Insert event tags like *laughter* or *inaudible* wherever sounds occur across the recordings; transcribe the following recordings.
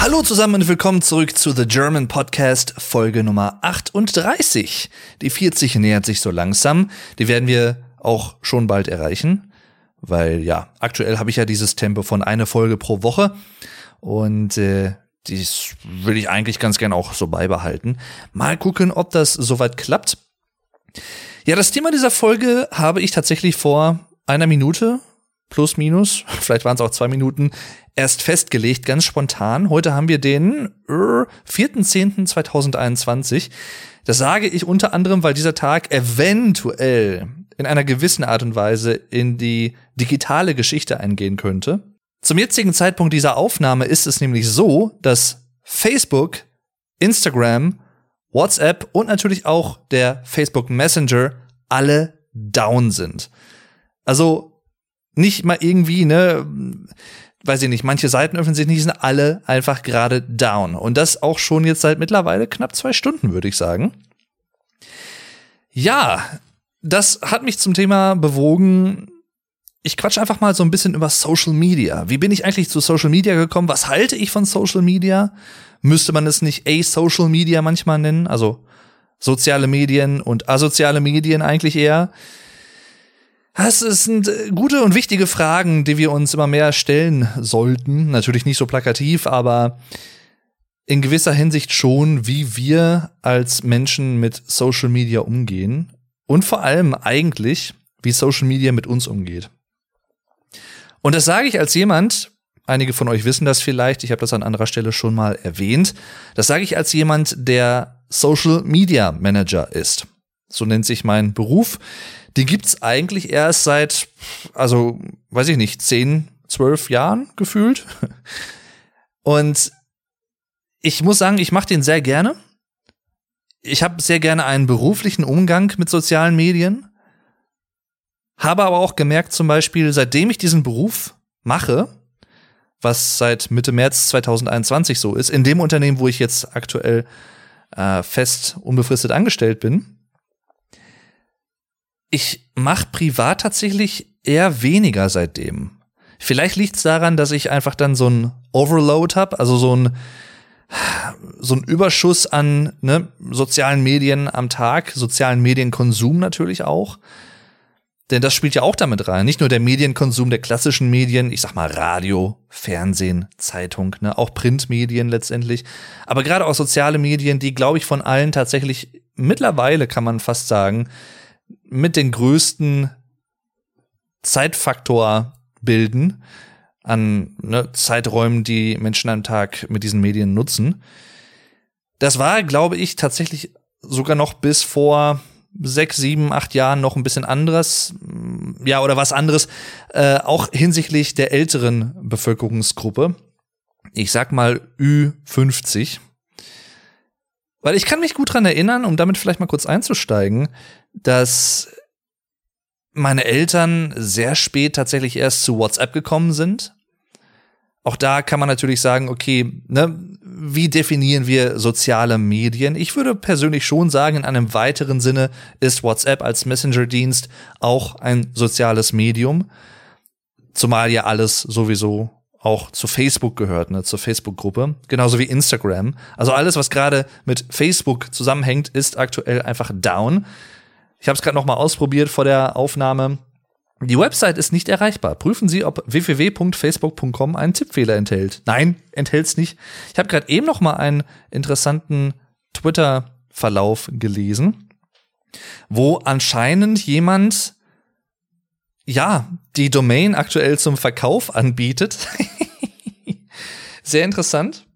Hallo zusammen und willkommen zurück zu The German Podcast, Folge Nummer 38. Die 40 nähert sich so langsam. Die werden wir auch schon bald erreichen, weil ja, aktuell habe ich ja dieses Tempo von einer Folge pro Woche und äh, dies will ich eigentlich ganz gern auch so beibehalten. Mal gucken, ob das soweit klappt. Ja, das Thema dieser Folge habe ich tatsächlich vor einer Minute plus minus, *laughs* vielleicht waren es auch zwei Minuten, erst festgelegt, ganz spontan. Heute haben wir den äh, 4.10.2021. Das sage ich unter anderem, weil dieser Tag eventuell in einer gewissen Art und Weise in die digitale Geschichte eingehen könnte. Zum jetzigen Zeitpunkt dieser Aufnahme ist es nämlich so, dass Facebook, Instagram, WhatsApp und natürlich auch der Facebook Messenger alle down sind. Also nicht mal irgendwie, ne, weiß ich nicht, manche Seiten öffnen sich nicht, sind alle einfach gerade down. Und das auch schon jetzt seit mittlerweile knapp zwei Stunden, würde ich sagen. Ja, das hat mich zum Thema bewogen. Ich quatsch einfach mal so ein bisschen über Social Media. Wie bin ich eigentlich zu Social Media gekommen? Was halte ich von Social Media? Müsste man es nicht A-Social Media manchmal nennen? Also soziale Medien und asoziale Medien eigentlich eher. Das sind äh, gute und wichtige Fragen, die wir uns immer mehr stellen sollten. Natürlich nicht so plakativ, aber in gewisser Hinsicht schon, wie wir als Menschen mit Social Media umgehen und vor allem eigentlich, wie Social Media mit uns umgeht. Und das sage ich als jemand, einige von euch wissen das vielleicht, ich habe das an anderer Stelle schon mal erwähnt, das sage ich als jemand, der Social Media Manager ist. So nennt sich mein Beruf. Die gibt's eigentlich erst seit, also weiß ich nicht, zehn, zwölf Jahren gefühlt. *laughs* Und ich muss sagen, ich mache den sehr gerne. Ich habe sehr gerne einen beruflichen Umgang mit sozialen Medien. Habe aber auch gemerkt, zum Beispiel, seitdem ich diesen Beruf mache, was seit Mitte März 2021 so ist, in dem Unternehmen, wo ich jetzt aktuell äh, fest unbefristet angestellt bin, ich mache privat tatsächlich eher weniger seitdem. Vielleicht liegt es daran, dass ich einfach dann so ein Overload habe, also so ein so ein Überschuss an ne, sozialen Medien am Tag, sozialen Medienkonsum natürlich auch. Denn das spielt ja auch damit rein. Nicht nur der Medienkonsum der klassischen Medien, ich sag mal Radio, Fernsehen, Zeitung, ne, auch Printmedien letztendlich. Aber gerade auch soziale Medien, die, glaube ich, von allen tatsächlich mittlerweile, kann man fast sagen, mit den größten Zeitfaktor bilden an ne, Zeiträumen, die Menschen am Tag mit diesen Medien nutzen. Das war, glaube ich, tatsächlich sogar noch bis vor sechs, sieben, acht Jahren noch ein bisschen anderes, ja, oder was anderes, äh, auch hinsichtlich der älteren Bevölkerungsgruppe. Ich sag mal Ü50. Weil ich kann mich gut dran erinnern, um damit vielleicht mal kurz einzusteigen, dass meine Eltern sehr spät tatsächlich erst zu WhatsApp gekommen sind. Auch da kann man natürlich sagen, okay, ne, wie definieren wir soziale Medien? Ich würde persönlich schon sagen, in einem weiteren Sinne ist WhatsApp als Messenger-Dienst auch ein soziales Medium. Zumal ja alles sowieso auch zu Facebook gehört, ne, zur Facebook-Gruppe, genauso wie Instagram. Also alles, was gerade mit Facebook zusammenhängt, ist aktuell einfach down. Ich habe es gerade noch mal ausprobiert vor der Aufnahme. Die Website ist nicht erreichbar. Prüfen Sie, ob www.facebook.com einen Tippfehler enthält. Nein, enthält es nicht. Ich habe gerade eben noch mal einen interessanten Twitter-Verlauf gelesen, wo anscheinend jemand ja die Domain aktuell zum Verkauf anbietet. *laughs* Sehr interessant.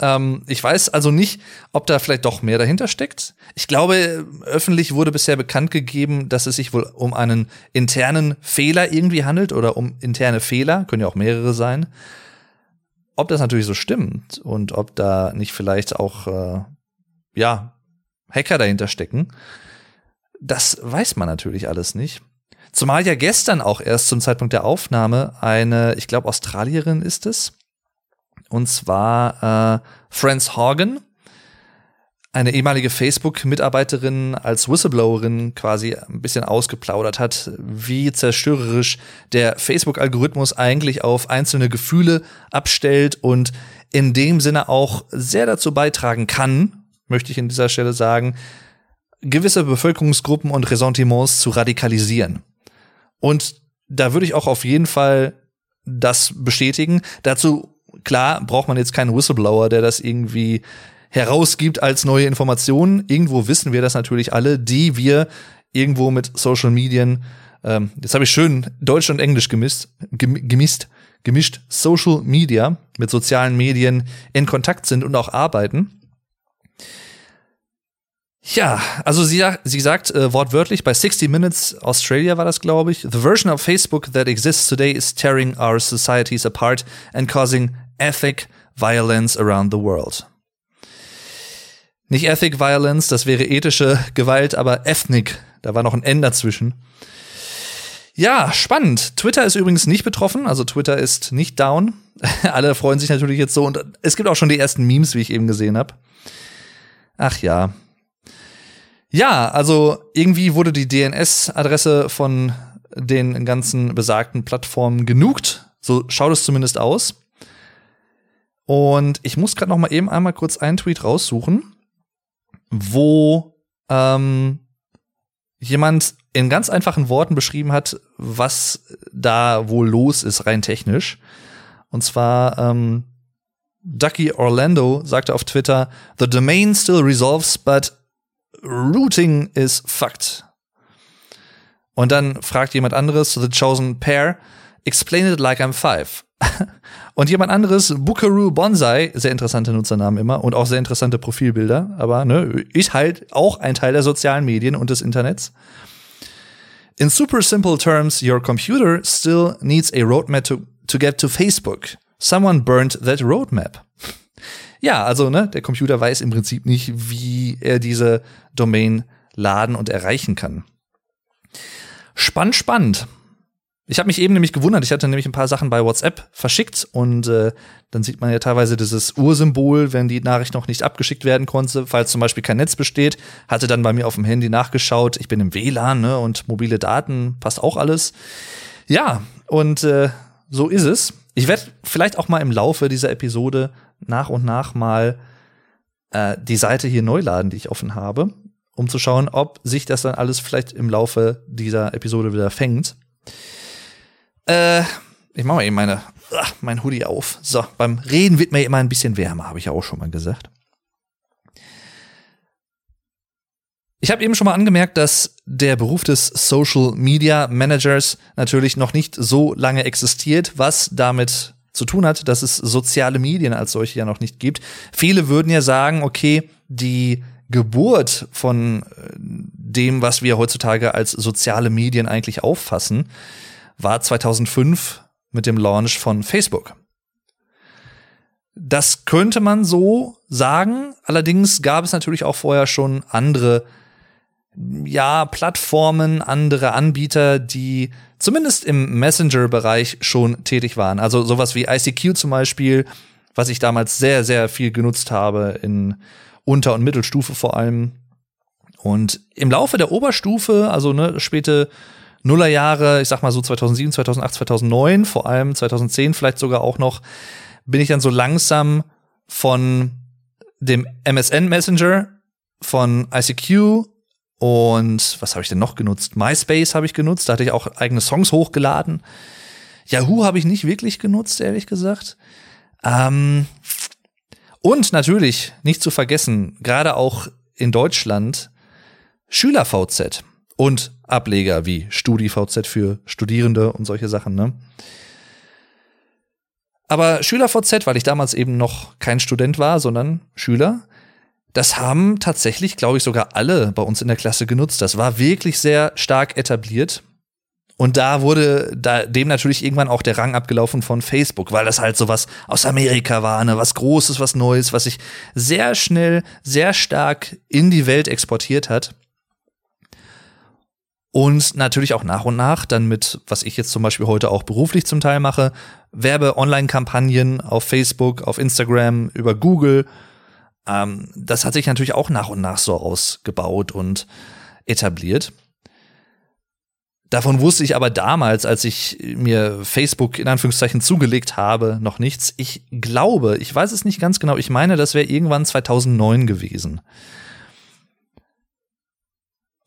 Ähm, ich weiß also nicht, ob da vielleicht doch mehr dahinter steckt. Ich glaube, öffentlich wurde bisher bekannt gegeben, dass es sich wohl um einen internen Fehler irgendwie handelt oder um interne Fehler, können ja auch mehrere sein. Ob das natürlich so stimmt und ob da nicht vielleicht auch, äh, ja, Hacker dahinter stecken, das weiß man natürlich alles nicht. Zumal ja gestern auch erst zum Zeitpunkt der Aufnahme eine, ich glaube, Australierin ist es, und zwar äh, Franz Horgan, eine ehemalige Facebook-Mitarbeiterin als Whistleblowerin quasi ein bisschen ausgeplaudert hat, wie zerstörerisch der Facebook-Algorithmus eigentlich auf einzelne Gefühle abstellt und in dem Sinne auch sehr dazu beitragen kann, möchte ich in dieser Stelle sagen, gewisse Bevölkerungsgruppen und Ressentiments zu radikalisieren. Und da würde ich auch auf jeden Fall das bestätigen. Dazu, klar, braucht man jetzt keinen Whistleblower, der das irgendwie herausgibt als neue Informationen. Irgendwo wissen wir das natürlich alle, die wir irgendwo mit Social Medien, ähm, jetzt habe ich schön Deutsch und Englisch gemischt, gemischt, gemischt Social Media mit sozialen Medien in Kontakt sind und auch arbeiten. Ja, also sie, sie sagt äh, wortwörtlich bei 60 Minutes Australia war das, glaube ich. The version of Facebook that exists today is tearing our societies apart and causing ethic violence around the world. Nicht Ethic Violence, das wäre ethische Gewalt, aber Ethnic, da war noch ein N dazwischen. Ja, spannend. Twitter ist übrigens nicht betroffen, also Twitter ist nicht down. *laughs* Alle freuen sich natürlich jetzt so und es gibt auch schon die ersten Memes, wie ich eben gesehen habe. Ach ja. Ja, also irgendwie wurde die DNS-Adresse von den ganzen besagten Plattformen genugt. So schaut es zumindest aus. Und ich muss gerade noch mal eben einmal kurz einen Tweet raussuchen wo ähm, jemand in ganz einfachen Worten beschrieben hat, was da wohl los ist, rein technisch. Und zwar ähm, Ducky Orlando sagte auf Twitter, The domain still resolves, but routing is fucked. Und dann fragt jemand anderes, The Chosen Pair, explain it like I'm five. *laughs* Und jemand anderes, Bukaru Bonsai, sehr interessante Nutzernamen immer und auch sehr interessante Profilbilder, aber ne, ist halt auch ein Teil der sozialen Medien und des Internets. In super simple terms, your computer still needs a roadmap to, to get to Facebook. Someone burned that roadmap. *laughs* Ja, also ne, der Computer weiß im Prinzip nicht, wie er diese Domain laden und erreichen kann. Spannend, spannend. Ich habe mich eben nämlich gewundert, ich hatte nämlich ein paar Sachen bei WhatsApp verschickt und äh, dann sieht man ja teilweise dieses Ursymbol, wenn die Nachricht noch nicht abgeschickt werden konnte, falls zum Beispiel kein Netz besteht. Hatte dann bei mir auf dem Handy nachgeschaut, ich bin im WLAN ne, und mobile Daten, passt auch alles. Ja, und äh, so ist es. Ich werde vielleicht auch mal im Laufe dieser Episode nach und nach mal äh, die Seite hier neu laden, die ich offen habe, um zu schauen, ob sich das dann alles vielleicht im Laufe dieser Episode wieder fängt. Äh, ich mache mal eben meine, ach, mein Hoodie auf. So, beim Reden wird mir immer ein bisschen wärmer, habe ich ja auch schon mal gesagt. Ich habe eben schon mal angemerkt, dass der Beruf des Social Media Managers natürlich noch nicht so lange existiert, was damit zu tun hat, dass es soziale Medien als solche ja noch nicht gibt. Viele würden ja sagen, okay, die Geburt von äh, dem, was wir heutzutage als soziale Medien eigentlich auffassen, war 2005 mit dem Launch von Facebook. Das könnte man so sagen. Allerdings gab es natürlich auch vorher schon andere, ja, Plattformen, andere Anbieter, die zumindest im Messenger-Bereich schon tätig waren. Also sowas wie ICQ zum Beispiel, was ich damals sehr, sehr viel genutzt habe in Unter- und Mittelstufe vor allem. Und im Laufe der Oberstufe, also ne, späte Nullerjahre, ich sag mal so 2007, 2008, 2009, vor allem 2010 vielleicht sogar auch noch, bin ich dann so langsam von dem MSN Messenger, von ICQ und was habe ich denn noch genutzt? MySpace habe ich genutzt, da hatte ich auch eigene Songs hochgeladen. Yahoo habe ich nicht wirklich genutzt, ehrlich gesagt. Ähm, und natürlich, nicht zu vergessen, gerade auch in Deutschland, SchülerVZ und Ableger wie StudiVZ für Studierende und solche Sachen, ne? Aber SchülerVZ, weil ich damals eben noch kein Student war, sondern Schüler, das haben tatsächlich, glaube ich, sogar alle bei uns in der Klasse genutzt. Das war wirklich sehr stark etabliert. Und da wurde da dem natürlich irgendwann auch der Rang abgelaufen von Facebook, weil das halt so was aus Amerika war, ne, was Großes, was Neues, was sich sehr schnell, sehr stark in die Welt exportiert hat. Und natürlich auch nach und nach dann mit, was ich jetzt zum Beispiel heute auch beruflich zum Teil mache, Werbe-Online-Kampagnen auf Facebook, auf Instagram, über Google, Ähm, das hat sich natürlich auch nach und nach so ausgebaut und etabliert. Davon wusste ich aber damals, als ich mir Facebook in Anführungszeichen zugelegt habe, noch nichts. Ich glaube, ich weiß es nicht ganz genau, ich meine, das wäre irgendwann 2009 gewesen.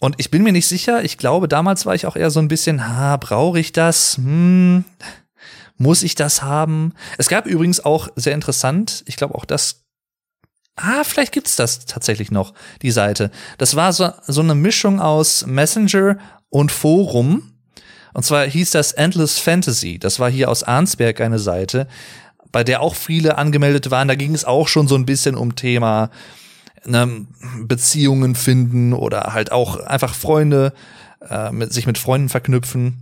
Und ich bin mir nicht sicher, ich glaube, damals war ich auch eher so ein bisschen, ha, brauche ich das? Hm, muss ich das haben? Es gab übrigens auch sehr interessant, ich glaube auch das Ah, vielleicht gibt's das tatsächlich noch, die Seite. Das war so, so eine Mischung aus Messenger und Forum. Und zwar hieß das Endless Fantasy. Das war hier aus Arnsberg eine Seite, bei der auch viele angemeldet waren. Da ging es auch schon so ein bisschen um Thema ne, Beziehungen finden oder halt auch einfach Freunde, äh, mit, sich mit Freunden verknüpfen.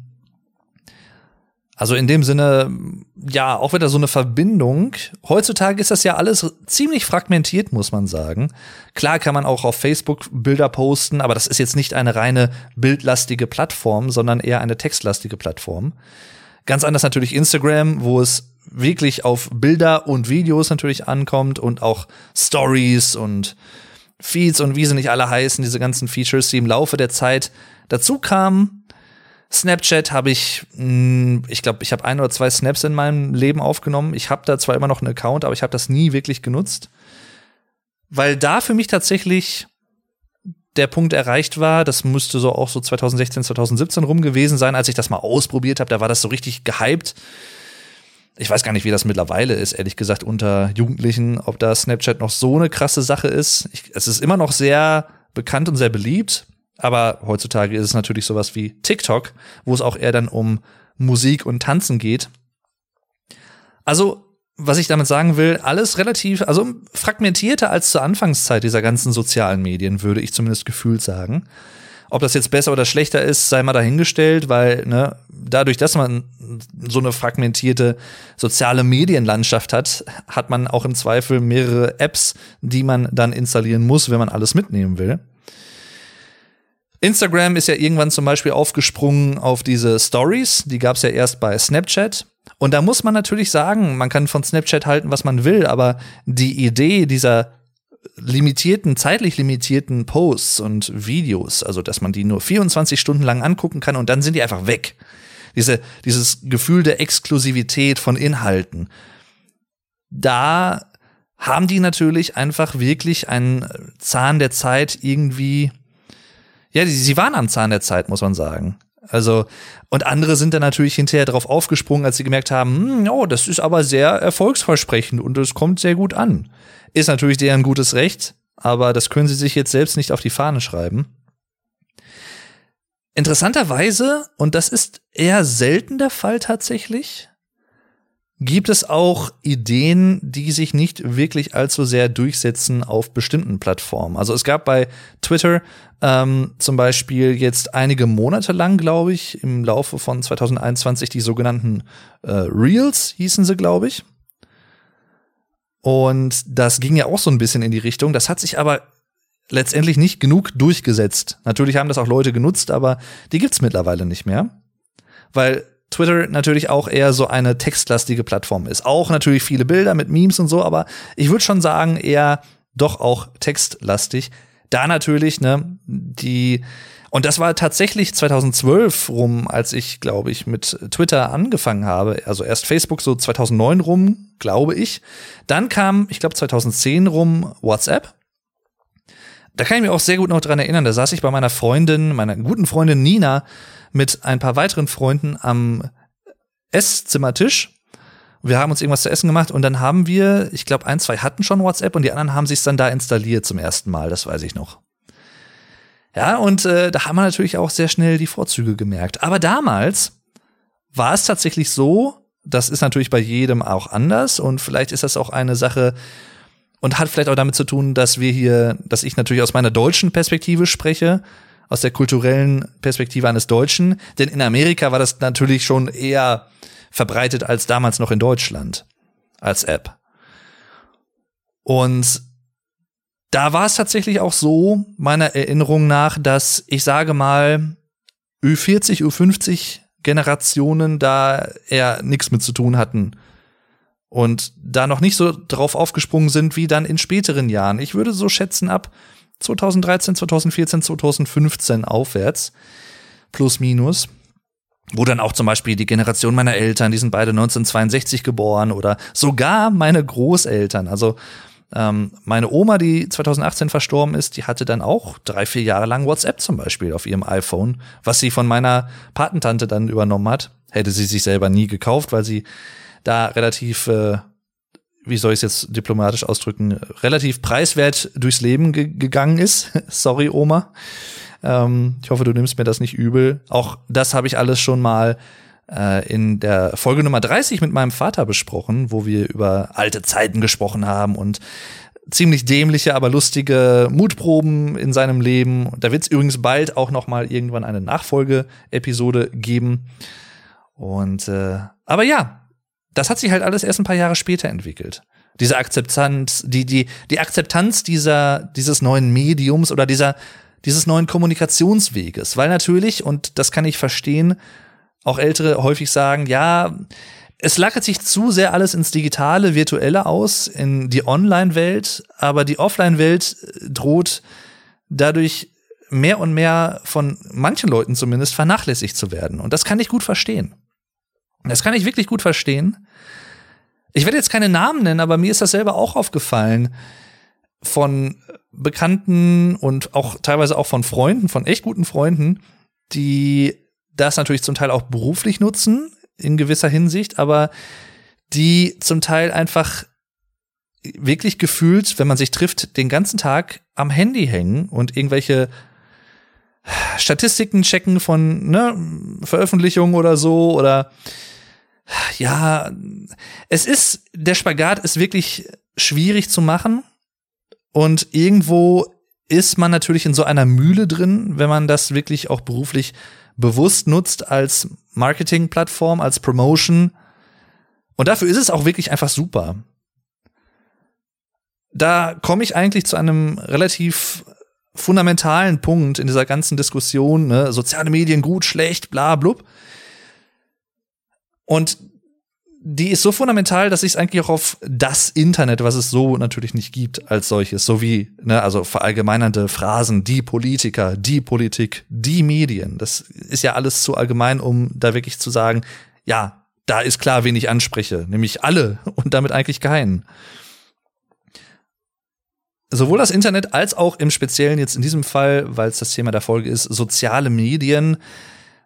Also in dem Sinne, ja, auch wieder so eine Verbindung. Heutzutage ist das ja alles ziemlich fragmentiert, muss man sagen. Klar kann man auch auf Facebook Bilder posten, aber das ist jetzt nicht eine reine bildlastige Plattform, sondern eher eine textlastige Plattform. Ganz anders natürlich Instagram, wo es wirklich auf Bilder und Videos natürlich ankommt und auch Stories und Feeds und wie sie nicht alle heißen, diese ganzen Features, die im Laufe der Zeit dazu kamen Snapchat habe ich, hm, ich glaube, ich habe ein oder zwei Snaps in meinem Leben aufgenommen. Ich habe da zwar immer noch einen Account, aber ich habe das nie wirklich genutzt, weil da für mich tatsächlich der Punkt erreicht war, das müsste so auch so 2016, 2017 rum gewesen sein, als ich das mal ausprobiert habe, da war das so richtig gehypt. Ich weiß gar nicht, wie das mittlerweile ist, ehrlich gesagt, unter Jugendlichen, ob da Snapchat noch so eine krasse Sache ist. Ich, es ist immer noch sehr bekannt und sehr beliebt, aber heutzutage ist es natürlich sowas wie TikTok, wo es auch eher dann um Musik und Tanzen geht. Also, was ich damit sagen will, alles relativ, also fragmentierter als zur Anfangszeit dieser ganzen sozialen Medien, würde ich zumindest gefühlt sagen. Ob das jetzt besser oder schlechter ist, sei mal dahingestellt, weil ne, dadurch, dass man so eine fragmentierte soziale Medienlandschaft hat, hat man auch im Zweifel mehrere Apps, die man dann installieren muss, wenn man alles mitnehmen will. Instagram ist ja irgendwann zum Beispiel aufgesprungen auf diese Stories. Die gab es ja erst bei Snapchat. Und da muss man natürlich sagen, man kann von Snapchat halten, was man will, aber die Idee dieser limitierten, zeitlich limitierten Posts und Videos, also dass man die nur 24 Stunden lang angucken kann und dann sind die einfach weg. Diese, dieses Gefühl der Exklusivität von Inhalten. Da haben die natürlich einfach wirklich einen Zahn der Zeit irgendwie ja, die, sie waren am Zahn der Zeit, muss man sagen. Also, und andere sind dann natürlich hinterher drauf aufgesprungen, als sie gemerkt haben, hm, oh, das ist aber sehr erfolgsversprechend und es kommt sehr gut an. Ist natürlich deren gutes Recht, aber das können sie sich jetzt selbst nicht auf die Fahne schreiben. Interessanterweise, und das ist eher selten der Fall tatsächlich, gibt es auch Ideen, die sich nicht wirklich allzu sehr durchsetzen auf bestimmten Plattformen. Also es gab bei Twitter ähm, zum Beispiel jetzt einige Monate lang, glaube ich, im Laufe von 2021 die sogenannten äh, Reels hießen sie, glaube ich. Und das ging ja auch so ein bisschen in die Richtung. Das hat sich aber letztendlich nicht genug durchgesetzt. Natürlich haben das auch Leute genutzt, aber die gibt's mittlerweile nicht mehr. Weil Twitter natürlich auch eher so eine textlastige Plattform ist. Auch natürlich viele Bilder mit Memes und so, aber ich würde schon sagen, eher doch auch textlastig. Da natürlich, ne, die, und das war tatsächlich 2012 rum, als ich, glaube ich, mit Twitter angefangen habe. Also erst Facebook so 2009 rum, glaube ich. Dann kam, ich glaube, 2010 rum WhatsApp. Da kann ich mich auch sehr gut noch dran erinnern. Da saß ich bei meiner Freundin, meiner guten Freundin Nina, mit ein paar weiteren Freunden am Esszimmertisch. Wir haben uns irgendwas zu essen gemacht und dann haben wir, ich glaube, ein, zwei hatten schon WhatsApp und die anderen haben sich dann da installiert zum ersten Mal, das weiß ich noch. Ja, und äh, da haben wir natürlich auch sehr schnell die Vorzüge gemerkt. Aber damals war es tatsächlich so, das ist natürlich bei jedem auch anders und vielleicht ist das auch eine Sache und hat vielleicht auch damit zu tun, dass wir hier, dass ich natürlich aus meiner deutschen Perspektive spreche aus der kulturellen Perspektive eines Deutschen. Denn in Amerika war das natürlich schon eher verbreitet als damals noch in Deutschland als App. Und da war es tatsächlich auch so, meiner Erinnerung nach, dass ich sage mal, Ü40, Ü50 Generationen da eher nichts mit zu tun hatten und da noch nicht so drauf aufgesprungen sind wie dann in späteren Jahren. Ich würde so schätzen ab 2013, 2014, 2015 aufwärts, plus minus wo dann auch zum Beispiel die Generation meiner Eltern, die sind beide 1962 geboren oder sogar meine Großeltern. Also ähm, meine Oma, die 2018 verstorben ist, die hatte dann auch drei, vier Jahre lang WhatsApp zum Beispiel auf ihrem iPhone, was sie von meiner Patentante dann übernommen hat. Hätte sie sich selber nie gekauft, weil sie da relativ, äh, wie soll ich es jetzt diplomatisch ausdrücken, relativ preiswert durchs Leben ge gegangen ist. *laughs* Sorry, Oma. Ähm, ich hoffe, du nimmst mir das nicht übel. Auch das habe ich alles schon mal äh, in der Folge Nummer 30 mit meinem Vater besprochen, wo wir über alte Zeiten gesprochen haben und ziemlich dämliche, aber lustige Mutproben in seinem Leben. Da wird es übrigens bald auch noch mal irgendwann eine Nachfolge-Episode geben. Und äh, aber ja, das hat sich halt alles erst ein paar Jahre später entwickelt. Diese Akzeptanz, die die die Akzeptanz dieser dieses neuen Mediums oder dieser dieses neuen Kommunikationsweges. Weil natürlich, und das kann ich verstehen, auch Ältere häufig sagen, ja, es lagert sich zu sehr alles ins Digitale, Virtuelle aus, in die Online-Welt, aber die Offline-Welt äh, droht dadurch mehr und mehr von manchen Leuten zumindest vernachlässigt zu werden. Und das kann ich gut verstehen. Das kann ich wirklich gut verstehen. Ich werde jetzt keine Namen nennen, aber mir ist das selber auch aufgefallen von Bekannten und auch teilweise auch von Freunden, von echt guten Freunden, die das natürlich zum Teil auch beruflich nutzen, in gewisser Hinsicht, aber die zum Teil einfach wirklich gefühlt, wenn man sich trifft, den ganzen Tag am Handy hängen und irgendwelche Statistiken checken von ne, Veröffentlichungen oder so oder ja, es ist, der Spagat ist wirklich schwierig zu machen und irgendwo ist man natürlich in so einer Mühle drin, wenn man das wirklich auch beruflich bewusst nutzt als Marketingplattform, als Promotion. Und dafür ist es auch wirklich einfach super. Da komme ich eigentlich zu einem relativ fundamentalen Punkt in dieser ganzen Diskussion, ne? soziale Medien gut, schlecht, bla blub. Und die ist so fundamental, dass ich es eigentlich auch auf das Internet, was es so natürlich nicht gibt, als solches, so wie, ne, also verallgemeinernde Phrasen, die Politiker, die Politik, die Medien, das ist ja alles zu allgemein, um da wirklich zu sagen, ja, da ist klar, wen ich anspreche, nämlich alle *laughs* und damit eigentlich keinen. Sowohl das Internet als auch im Speziellen jetzt in diesem Fall, weil es das Thema der Folge ist, soziale Medien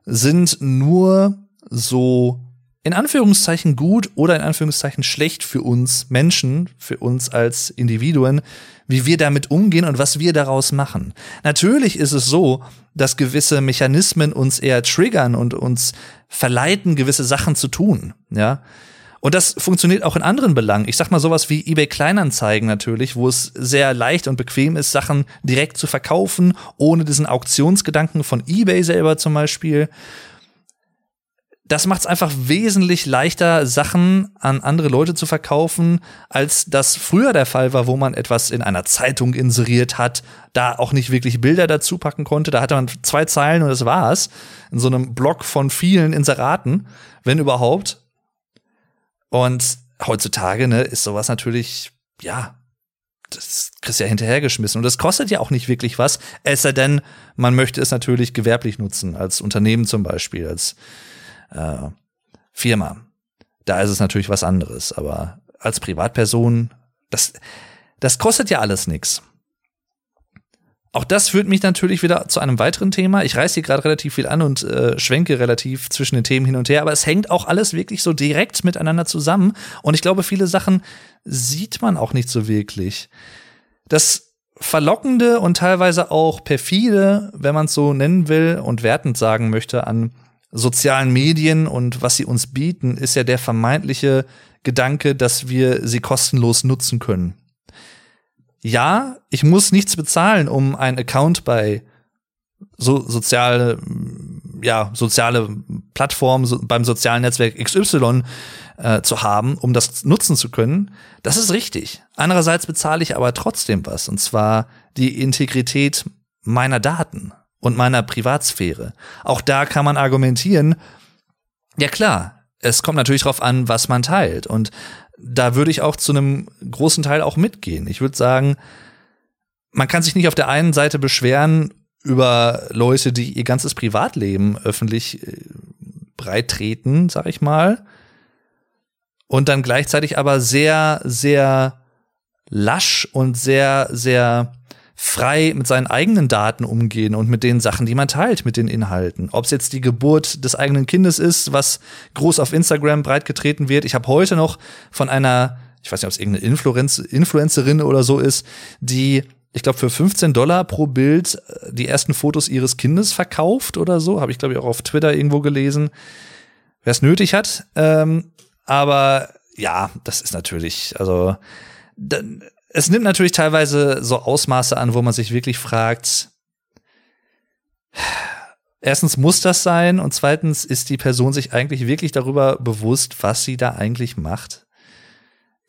sind nur so in Anführungszeichen gut oder in Anführungszeichen schlecht für uns Menschen, für uns als Individuen, wie wir damit umgehen und was wir daraus machen. Natürlich ist es so, dass gewisse Mechanismen uns eher triggern und uns verleiten, gewisse Sachen zu tun, ja. Und das funktioniert auch in anderen Belangen. Ich sag mal sowas wie eBay Kleinanzeigen natürlich, wo es sehr leicht und bequem ist, Sachen direkt zu verkaufen, ohne diesen Auktionsgedanken von eBay selber zum Beispiel das macht es einfach wesentlich leichter, Sachen an andere Leute zu verkaufen, als das früher der Fall war, wo man etwas in einer Zeitung inseriert hat, da auch nicht wirklich Bilder dazu packen konnte. Da hatte man zwei Zeilen und das war's. In so einem Block von vielen Inseraten, wenn überhaupt. Und heutzutage ne, ist sowas natürlich, ja, das kriegst ja hinterhergeschmissen. Und das kostet ja auch nicht wirklich was, es sei denn, man möchte es natürlich gewerblich nutzen, als Unternehmen zum Beispiel, als äh, Firma. Da ist es natürlich was anderes, aber als Privatperson, das, das kostet ja alles nichts. Auch das führt mich natürlich wieder zu einem weiteren Thema. Ich reiße hier gerade relativ viel an und äh, schwenke relativ zwischen den Themen hin und her, aber es hängt auch alles wirklich so direkt miteinander zusammen. Und ich glaube, viele Sachen sieht man auch nicht so wirklich. Das Verlockende und teilweise auch perfide, wenn man es so nennen will und wertend sagen möchte, an sozialen Medien und was sie uns bieten, ist ja der vermeintliche Gedanke, dass wir sie kostenlos nutzen können. Ja, ich muss nichts bezahlen, um einen Account bei so soziale, ja, soziale Plattform so, beim sozialen Netzwerk XY äh, zu haben, um das nutzen zu können. Das ist richtig. Andererseits bezahle ich aber trotzdem was, und zwar die Integrität meiner Daten und meiner Privatsphäre. Auch da kann man argumentieren, ja klar, es kommt natürlich darauf an, was man teilt. Und da würde ich auch zu einem großen Teil auch mitgehen. Ich würde sagen, man kann sich nicht auf der einen Seite beschweren über Leute, die ihr ganzes Privatleben öffentlich äh, breittreten, sag ich mal, und dann gleichzeitig aber sehr, sehr lasch und sehr, sehr frei mit seinen eigenen Daten umgehen und mit den Sachen, die man teilt, mit den Inhalten. Ob es jetzt die Geburt des eigenen Kindes ist, was groß auf Instagram breitgetreten wird. Ich habe heute noch von einer, ich weiß nicht, ob es irgendeine Influenz Influencerin oder so ist, die ich glaube, für 15 Dollar pro Bild äh, die ersten Fotos ihres Kindes verkauft oder so. Habe ich, glaube ich, auch auf Twitter irgendwo gelesen. Wer es nötig hat. Ähm, aber ja, das ist natürlich, also es nimmt natürlich teilweise so Ausmaße an, wo man sich wirklich fragt, erstens muss das sein und zweitens ist die Person sich eigentlich wirklich darüber bewusst, was sie da eigentlich macht.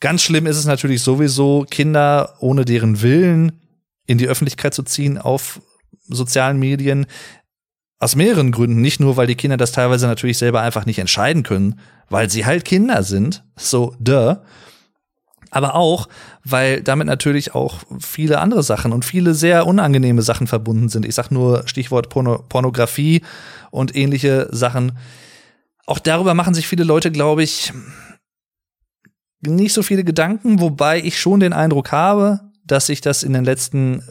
Ganz schlimm ist es natürlich sowieso, Kinder ohne deren Willen in die Öffentlichkeit zu ziehen auf sozialen Medien. Aus mehreren Gründen. Nicht nur, weil die Kinder das teilweise natürlich selber einfach nicht entscheiden können, weil sie halt Kinder sind. So, duh aber auch, weil damit natürlich auch viele andere Sachen und viele sehr unangenehme Sachen verbunden sind. Ich sag nur Stichwort Porno Pornografie und ähnliche Sachen. Auch darüber machen sich viele Leute, glaube ich, nicht so viele Gedanken, wobei ich schon den Eindruck habe, dass sich das in den letzten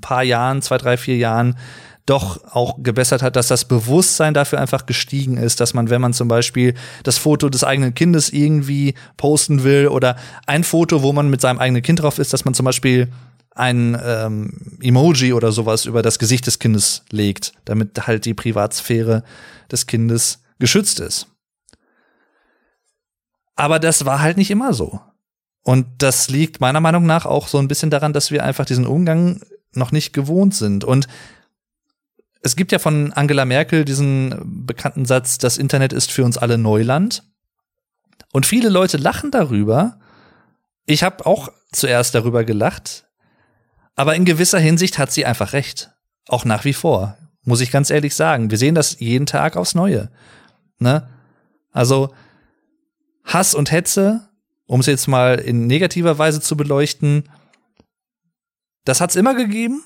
paar Jahren, zwei, drei, vier Jahren doch auch gebessert hat, dass das Bewusstsein dafür einfach gestiegen ist, dass man, wenn man zum Beispiel das Foto des eigenen Kindes irgendwie posten will oder ein Foto, wo man mit seinem eigenen Kind drauf ist, dass man zum Beispiel ein ähm, Emoji oder sowas über das Gesicht des Kindes legt, damit halt die Privatsphäre des Kindes geschützt ist. Aber das war halt nicht immer so. Und das liegt meiner Meinung nach auch so ein bisschen daran, dass wir einfach diesen Umgang noch nicht gewohnt sind. Und es gibt ja von Angela Merkel diesen bekannten Satz, das Internet ist für uns alle Neuland. Und viele Leute lachen darüber. Ich habe auch zuerst darüber gelacht. Aber in gewisser Hinsicht hat sie einfach recht. Auch nach wie vor. Muss ich ganz ehrlich sagen. Wir sehen das jeden Tag aufs Neue. Ne? Also Hass und Hetze, um es jetzt mal in negativer Weise zu beleuchten, das hat's immer gegeben.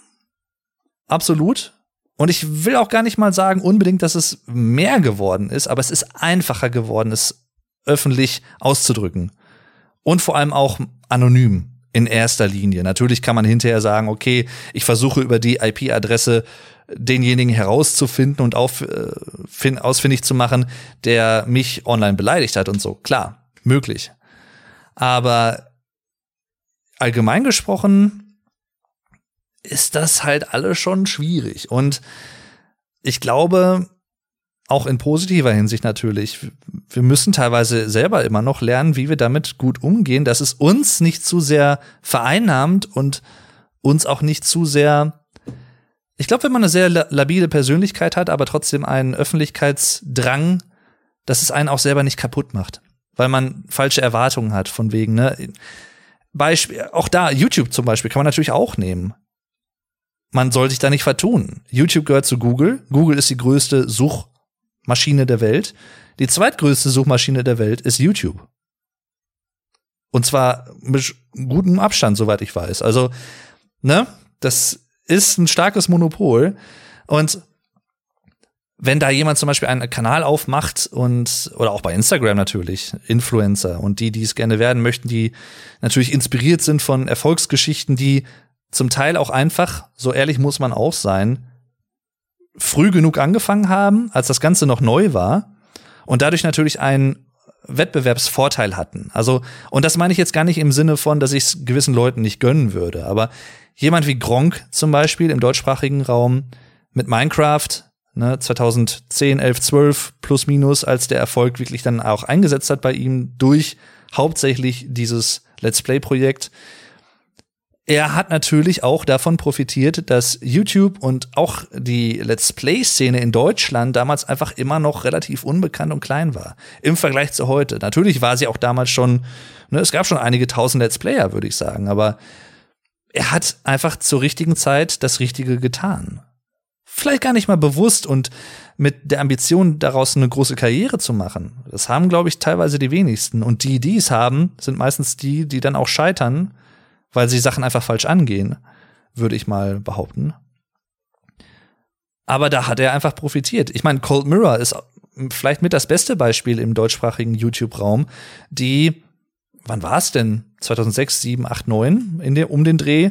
Absolut. Und ich will auch gar nicht mal sagen unbedingt, dass es mehr geworden ist, aber es ist einfacher geworden, es öffentlich auszudrücken. Und vor allem auch anonym in erster Linie. Natürlich kann man hinterher sagen, okay, ich versuche über die IP-Adresse denjenigen herauszufinden und auf, äh, ausfindig zu machen, der mich online beleidigt hat und so. Klar, möglich. Aber allgemein gesprochen ist das halt alles schon schwierig. Und ich glaube, auch in positiver Hinsicht natürlich, wir müssen teilweise selber immer noch lernen, wie wir damit gut umgehen, dass es uns nicht zu sehr vereinnahmt und uns auch nicht zu sehr ich glaube, wenn man eine sehr labile Persönlichkeit hat, aber trotzdem einen Öffentlichkeitsdrang, dass es einen auch selber nicht kaputt macht, weil man falsche Erwartungen hat von wegen, ne? Beispiel, auch da, YouTube zum Beispiel, kann man natürlich auch nehmen man soll sich da nicht vertun. YouTube gehört zu Google. Google ist die größte Suchmaschine der Welt. Die zweitgrößte Suchmaschine der Welt ist YouTube. Und zwar mit gutem Abstand, soweit ich weiß. Also, ne, das ist ein starkes Monopol. Und wenn da jemand zum Beispiel einen Kanal aufmacht und oder auch bei Instagram natürlich Influencer und die, die es gerne werden möchten, die natürlich inspiriert sind von Erfolgsgeschichten, die zum Teil auch einfach, so ehrlich muss man auch sein, früh genug angefangen haben, als das Ganze noch neu war und dadurch natürlich einen Wettbewerbsvorteil hatten. Also, und das meine ich jetzt gar nicht im Sinne von, dass ich es gewissen Leuten nicht gönnen würde, aber jemand wie Gronk zum Beispiel im deutschsprachigen Raum mit Minecraft, ne, 2010, 11, 12 plus minus, als der Erfolg wirklich dann auch eingesetzt hat bei ihm durch hauptsächlich dieses Let's Play-Projekt, er hat natürlich auch davon profitiert, dass YouTube und auch die Let's Play-Szene in Deutschland damals einfach immer noch relativ unbekannt und klein war. Im Vergleich zu heute. Natürlich war sie auch damals schon, ne, es gab schon einige tausend Let's Player, würde ich sagen, aber er hat einfach zur richtigen Zeit das Richtige getan. vielleicht gar nicht mal bewusst und mit der Ambition, daraus eine große Karriere zu machen. Das haben, glaube ich, teilweise die wenigsten. Und die, die es haben, sind meistens die, die dann auch scheitern, weil sie Sachen einfach falsch angehen, würde ich mal behaupten. Aber da hat er einfach profitiert. Ich meine, Cold Mirror ist vielleicht mit das beste Beispiel im deutschsprachigen YouTube-Raum, die, wann war es denn? 2006, 7, 8, 9 in der, um den Dreh,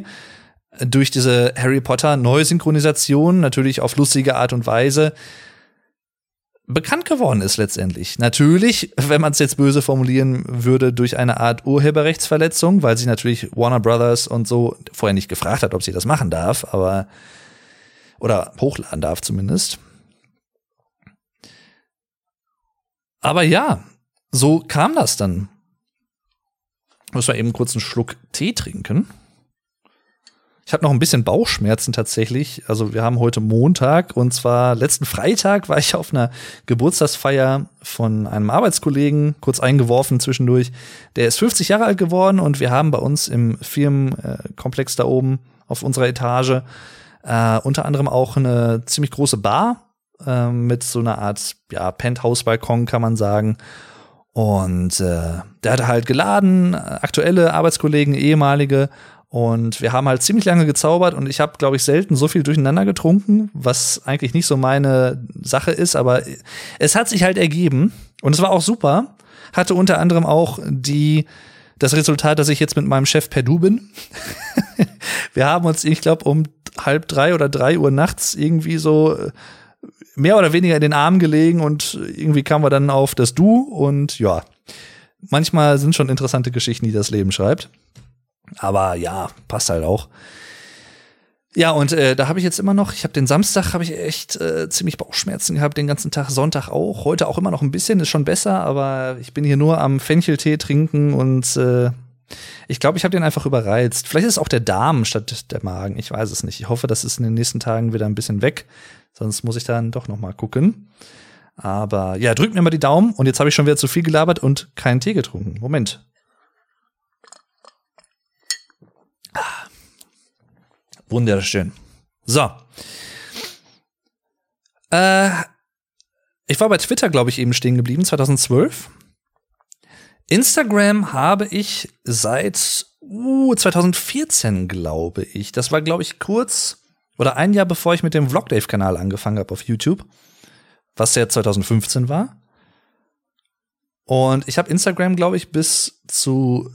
durch diese Harry Potter Neusynchronisation, natürlich auf lustige Art und Weise, bekannt geworden ist letztendlich. Natürlich, wenn man es jetzt böse formulieren würde, durch eine Art Urheberrechtsverletzung, weil sie natürlich Warner Brothers und so vorher nicht gefragt hat, ob sie das machen darf, aber oder hochladen darf zumindest. Aber ja, so kam das dann. Muss man eben kurz einen Schluck Tee trinken. Ich habe noch ein bisschen Bauchschmerzen tatsächlich. Also wir haben heute Montag und zwar letzten Freitag war ich auf einer Geburtstagsfeier von einem Arbeitskollegen, kurz eingeworfen zwischendurch. Der ist 50 Jahre alt geworden und wir haben bei uns im Firmenkomplex da oben auf unserer Etage äh, unter anderem auch eine ziemlich große Bar äh, mit so einer Art ja, Penthouse-Balkon, kann man sagen. Und äh, der hatte halt geladen, aktuelle Arbeitskollegen, ehemalige und wir haben halt ziemlich lange gezaubert und ich habe, glaube ich, selten so viel durcheinander getrunken, was eigentlich nicht so meine Sache ist, aber es hat sich halt ergeben und es war auch super. Hatte unter anderem auch die das Resultat, dass ich jetzt mit meinem Chef per Du bin. *laughs* wir haben uns, ich glaube, um halb drei oder drei Uhr nachts irgendwie so äh, mehr oder weniger in den Arm gelegen und irgendwie kamen wir dann auf das Du und ja, manchmal sind schon interessante Geschichten, die das Leben schreibt. Aber ja, passt halt auch. Ja, und äh, da habe ich jetzt immer noch, ich habe den Samstag habe ich echt äh, ziemlich Bauchschmerzen gehabt, den ganzen Tag, Sonntag auch, heute auch immer noch ein bisschen, ist schon besser, aber ich bin hier nur am Fencheltee trinken und äh, ich glaube, ich habe den einfach überreizt. Vielleicht ist es auch der Darm statt der Magen, ich weiß es nicht. Ich hoffe, das ist in den nächsten Tagen wieder ein bisschen weg, sonst muss ich dann doch noch mal gucken. Aber ja, drückt mir mal die Daumen und jetzt habe ich schon wieder zu viel gelabert und keinen Tee getrunken. Moment. Wunderschön. So. Äh, ich war bei Twitter, glaube ich, eben stehen geblieben, 2012. Instagram habe ich seit uh, 2014, glaube ich. Das war, glaube ich, kurz oder ein Jahr bevor ich mit dem Vlogdave-Kanal angefangen habe auf YouTube, was ja 2015 war. Und ich habe Instagram, glaube ich, bis zu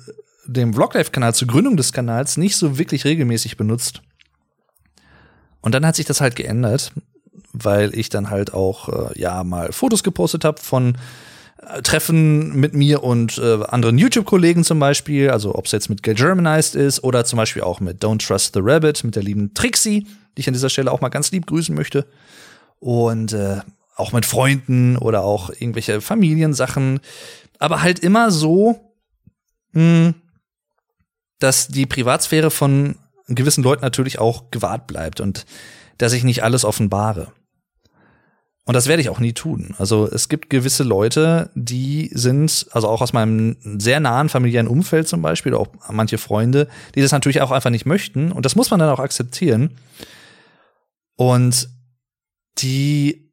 dem Vloglife-Kanal, zur Gründung des Kanals, nicht so wirklich regelmäßig benutzt. Und dann hat sich das halt geändert, weil ich dann halt auch äh, ja mal Fotos gepostet habe von äh, Treffen mit mir und äh, anderen YouTube-Kollegen zum Beispiel, also ob es jetzt mit Germanized ist oder zum Beispiel auch mit Don't Trust the Rabbit, mit der lieben Trixie, die ich an dieser Stelle auch mal ganz lieb grüßen möchte. Und äh, auch mit Freunden oder auch irgendwelche Familiensachen. Aber halt immer so, mh, hm, dass die Privatsphäre von gewissen Leuten natürlich auch gewahrt bleibt und dass ich nicht alles offenbare. Und das werde ich auch nie tun. Also es gibt gewisse Leute, die sind, also auch aus meinem sehr nahen familiären Umfeld zum Beispiel, auch manche Freunde, die das natürlich auch einfach nicht möchten. Und das muss man dann auch akzeptieren. Und die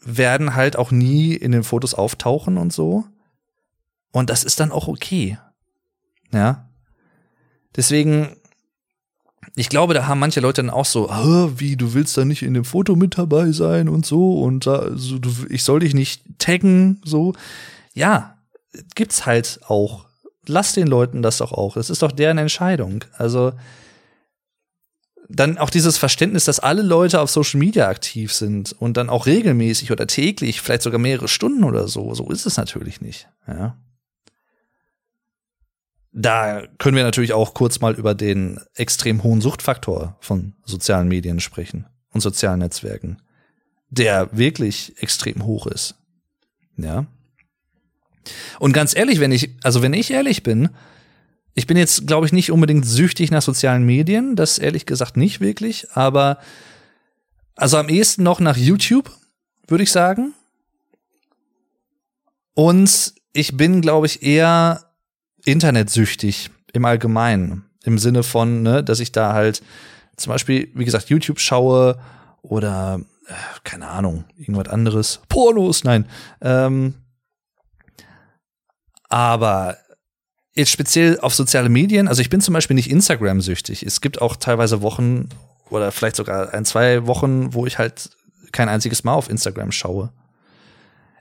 werden halt auch nie in den Fotos auftauchen und so. Und das ist dann auch okay. Ja. Deswegen, ich glaube, da haben manche Leute dann auch so, wie, du willst da nicht in dem Foto mit dabei sein und so und da, so, du, ich soll dich nicht taggen, so. Ja, gibt's halt auch. Lass den Leuten das doch auch. Das ist doch deren Entscheidung. Also, dann auch dieses Verständnis, dass alle Leute auf Social Media aktiv sind und dann auch regelmäßig oder täglich, vielleicht sogar mehrere Stunden oder so. So ist es natürlich nicht. Ja. Da können wir natürlich auch kurz mal über den extrem hohen Suchtfaktor von sozialen Medien sprechen und sozialen Netzwerken, der wirklich extrem hoch ist. Ja. Und ganz ehrlich, wenn ich, also wenn ich ehrlich bin, ich bin jetzt, glaube ich, nicht unbedingt süchtig nach sozialen Medien, das ehrlich gesagt nicht wirklich, aber also am ehesten noch nach YouTube, würde ich sagen. Und ich bin, glaube ich, eher internetsüchtig im Allgemeinen. Im Sinne von, ne, dass ich da halt zum Beispiel, wie gesagt, YouTube schaue oder äh, keine Ahnung, irgendwas anderes. Pornos, nein. Ähm, aber jetzt speziell auf soziale Medien, also ich bin zum Beispiel nicht Instagram-süchtig. Es gibt auch teilweise Wochen oder vielleicht sogar ein, zwei Wochen, wo ich halt kein einziges Mal auf Instagram schaue.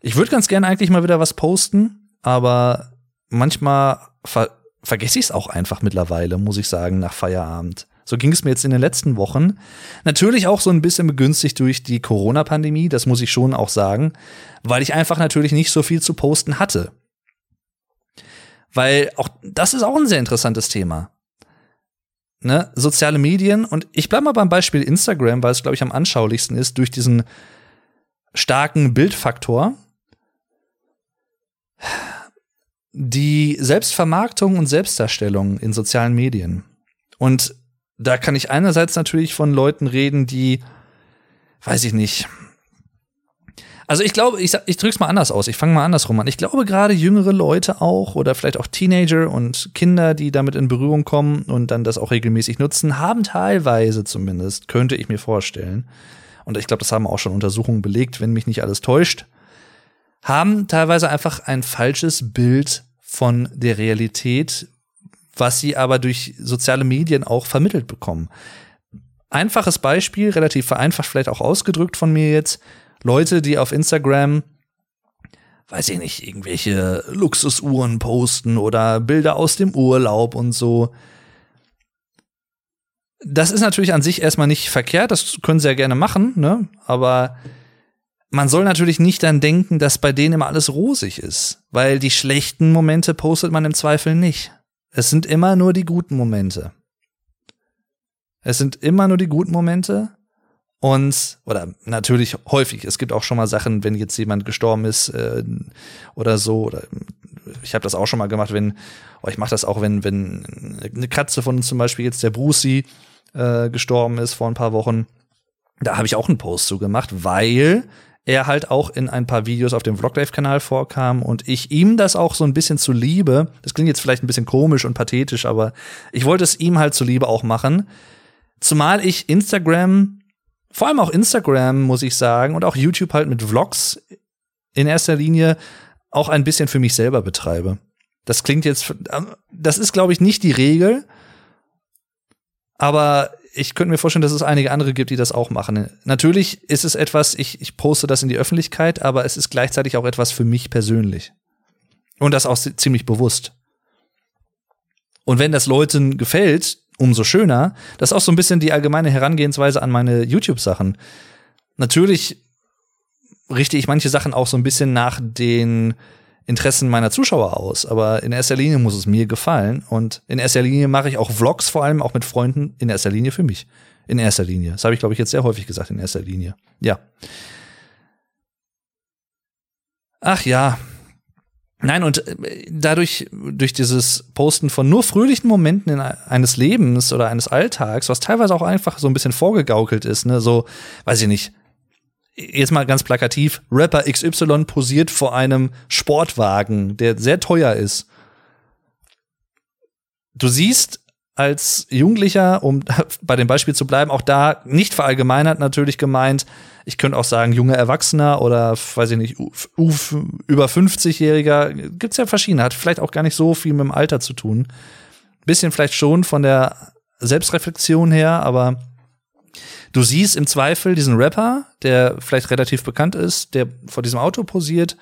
Ich würde ganz gerne eigentlich mal wieder was posten, aber manchmal ver vergesse ich es auch einfach mittlerweile, muss ich sagen, nach Feierabend. So ging es mir jetzt in den letzten Wochen. Natürlich auch so ein bisschen begünstigt durch die Corona-Pandemie, das muss ich schon auch sagen, weil ich einfach natürlich nicht so viel zu posten hatte. Weil auch das ist auch ein sehr interessantes Thema. Ne? Soziale Medien und ich bleibe mal beim Beispiel Instagram, weil es, glaube ich, am anschaulichsten ist, durch diesen starken Bildfaktor. Die Selbstvermarktung und Selbstdarstellung in sozialen Medien. Und da kann ich einerseits natürlich von Leuten reden, die, weiß ich nicht. Also ich glaube, ich, ich drück's mal anders aus. Ich fange mal andersrum an. Ich glaube gerade jüngere Leute auch oder vielleicht auch Teenager und Kinder, die damit in Berührung kommen und dann das auch regelmäßig nutzen, haben teilweise zumindest, könnte ich mir vorstellen, und ich glaube, das haben auch schon Untersuchungen belegt, wenn mich nicht alles täuscht, haben teilweise einfach ein falsches Bild von der Realität, was sie aber durch soziale Medien auch vermittelt bekommen. Einfaches Beispiel, relativ vereinfacht vielleicht auch ausgedrückt von mir jetzt, Leute, die auf Instagram weiß ich nicht, irgendwelche Luxusuhren posten oder Bilder aus dem Urlaub und so. Das ist natürlich an sich erstmal nicht verkehrt, das können sie ja gerne machen, ne? Aber man soll natürlich nicht dann denken, dass bei denen immer alles rosig ist, weil die schlechten Momente postet man im Zweifel nicht. Es sind immer nur die guten Momente. Es sind immer nur die guten Momente. Und, oder natürlich häufig, es gibt auch schon mal Sachen, wenn jetzt jemand gestorben ist äh, oder so, oder ich habe das auch schon mal gemacht, wenn, oh, ich mache das auch, wenn, wenn eine Katze von zum Beispiel jetzt der Brucey äh, gestorben ist vor ein paar Wochen, da habe ich auch einen Post zu gemacht, weil er halt auch in ein paar Videos auf dem Vloglife-Kanal vorkam und ich ihm das auch so ein bisschen zuliebe, das klingt jetzt vielleicht ein bisschen komisch und pathetisch, aber ich wollte es ihm halt zuliebe auch machen. Zumal ich Instagram, vor allem auch Instagram, muss ich sagen, und auch YouTube halt mit Vlogs in erster Linie auch ein bisschen für mich selber betreibe. Das klingt jetzt, das ist, glaube ich, nicht die Regel, aber ich könnte mir vorstellen, dass es einige andere gibt, die das auch machen. Natürlich ist es etwas, ich, ich poste das in die Öffentlichkeit, aber es ist gleichzeitig auch etwas für mich persönlich. Und das auch ziemlich bewusst. Und wenn das Leuten gefällt, umso schöner. Das ist auch so ein bisschen die allgemeine Herangehensweise an meine YouTube-Sachen. Natürlich richte ich manche Sachen auch so ein bisschen nach den Interessen meiner Zuschauer aus. Aber in erster Linie muss es mir gefallen. Und in erster Linie mache ich auch Vlogs, vor allem auch mit Freunden, in erster Linie für mich. In erster Linie. Das habe ich, glaube ich, jetzt sehr häufig gesagt, in erster Linie. Ja. Ach ja. Nein, und äh, dadurch, durch dieses Posten von nur fröhlichen Momenten in eines Lebens oder eines Alltags, was teilweise auch einfach so ein bisschen vorgegaukelt ist, ne, so, weiß ich nicht, jetzt mal ganz plakativ, Rapper XY posiert vor einem Sportwagen, der sehr teuer ist. Du siehst als Jugendlicher, um *laughs* bei dem Beispiel zu bleiben, auch da nicht verallgemeinert natürlich gemeint, ich könnte auch sagen, junger Erwachsener oder, weiß ich nicht, über 50-Jähriger, gibt's ja verschiedene, hat vielleicht auch gar nicht so viel mit dem Alter zu tun. Bisschen vielleicht schon von der Selbstreflexion her, aber Du siehst im Zweifel diesen Rapper, der vielleicht relativ bekannt ist, der vor diesem Auto posiert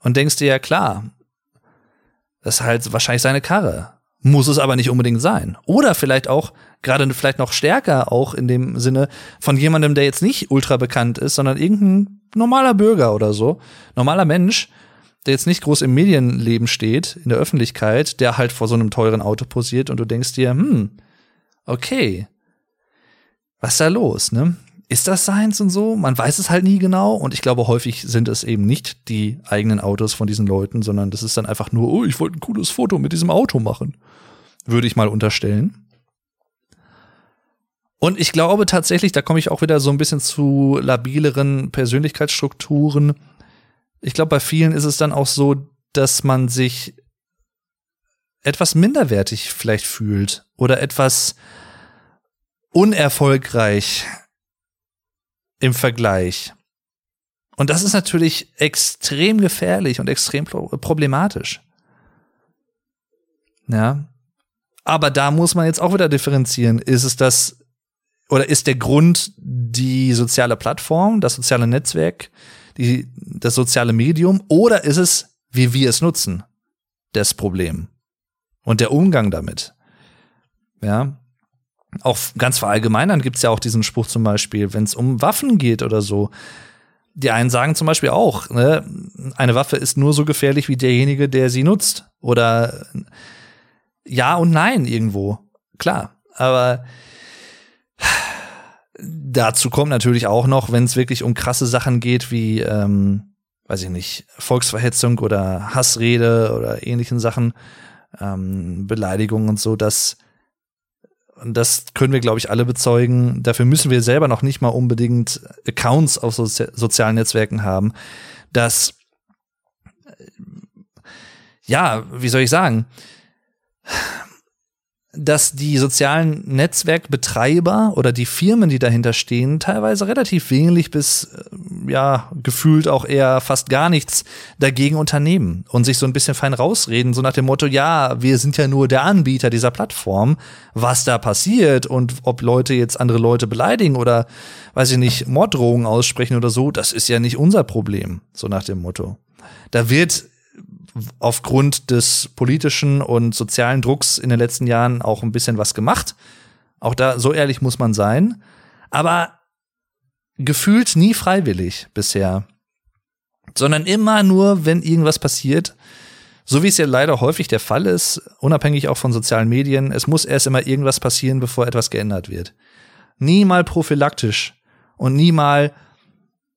und denkst dir ja klar, das ist halt wahrscheinlich seine Karre. Muss es aber nicht unbedingt sein. Oder vielleicht auch, gerade vielleicht noch stärker auch in dem Sinne von jemandem, der jetzt nicht ultra bekannt ist, sondern irgendein normaler Bürger oder so, normaler Mensch, der jetzt nicht groß im Medienleben steht, in der Öffentlichkeit, der halt vor so einem teuren Auto posiert und du denkst dir, hm, okay, was ist da los, ne? Ist das seins und so? Man weiß es halt nie genau. Und ich glaube, häufig sind es eben nicht die eigenen Autos von diesen Leuten, sondern das ist dann einfach nur, oh, ich wollte ein cooles Foto mit diesem Auto machen. Würde ich mal unterstellen. Und ich glaube tatsächlich, da komme ich auch wieder so ein bisschen zu labileren Persönlichkeitsstrukturen. Ich glaube, bei vielen ist es dann auch so, dass man sich etwas minderwertig vielleicht fühlt oder etwas unerfolgreich im Vergleich. Und das ist natürlich extrem gefährlich und extrem problematisch. Ja. Aber da muss man jetzt auch wieder differenzieren. Ist es das, oder ist der Grund die soziale Plattform, das soziale Netzwerk, die, das soziale Medium, oder ist es, wie wir es nutzen, das Problem und der Umgang damit? Ja. Auch ganz verallgemeinern gibt es ja auch diesen Spruch zum Beispiel, wenn es um Waffen geht oder so. Die einen sagen zum Beispiel auch, ne, eine Waffe ist nur so gefährlich wie derjenige, der sie nutzt. Oder ja und nein irgendwo. Klar. Aber dazu kommt natürlich auch noch, wenn es wirklich um krasse Sachen geht, wie, ähm, weiß ich nicht, Volksverhetzung oder Hassrede oder ähnlichen Sachen, ähm, Beleidigungen und so, dass und das können wir, glaube ich, alle bezeugen. Dafür müssen wir selber noch nicht mal unbedingt Accounts auf Sozi sozialen Netzwerken haben, dass, ja, wie soll ich sagen, dass die sozialen Netzwerkbetreiber oder die Firmen, die dahinter stehen, teilweise relativ wenig bis äh, ja gefühlt auch eher fast gar nichts dagegen unternehmen und sich so ein bisschen fein rausreden, so nach dem Motto, ja, wir sind ja nur der Anbieter dieser Plattform, was da passiert und ob Leute jetzt andere Leute beleidigen oder weiß ich nicht, Morddrohungen aussprechen oder so, das ist ja nicht unser Problem, so nach dem Motto. Da wird aufgrund des politischen und sozialen Drucks in den letzten Jahren auch ein bisschen was gemacht. Auch da, so ehrlich muss man sein. Aber gefühlt nie freiwillig bisher. Sondern immer nur, wenn irgendwas passiert. So wie es ja leider häufig der Fall ist, unabhängig auch von sozialen Medien. Es muss erst immer irgendwas passieren, bevor etwas geändert wird. Nie mal prophylaktisch und nie mal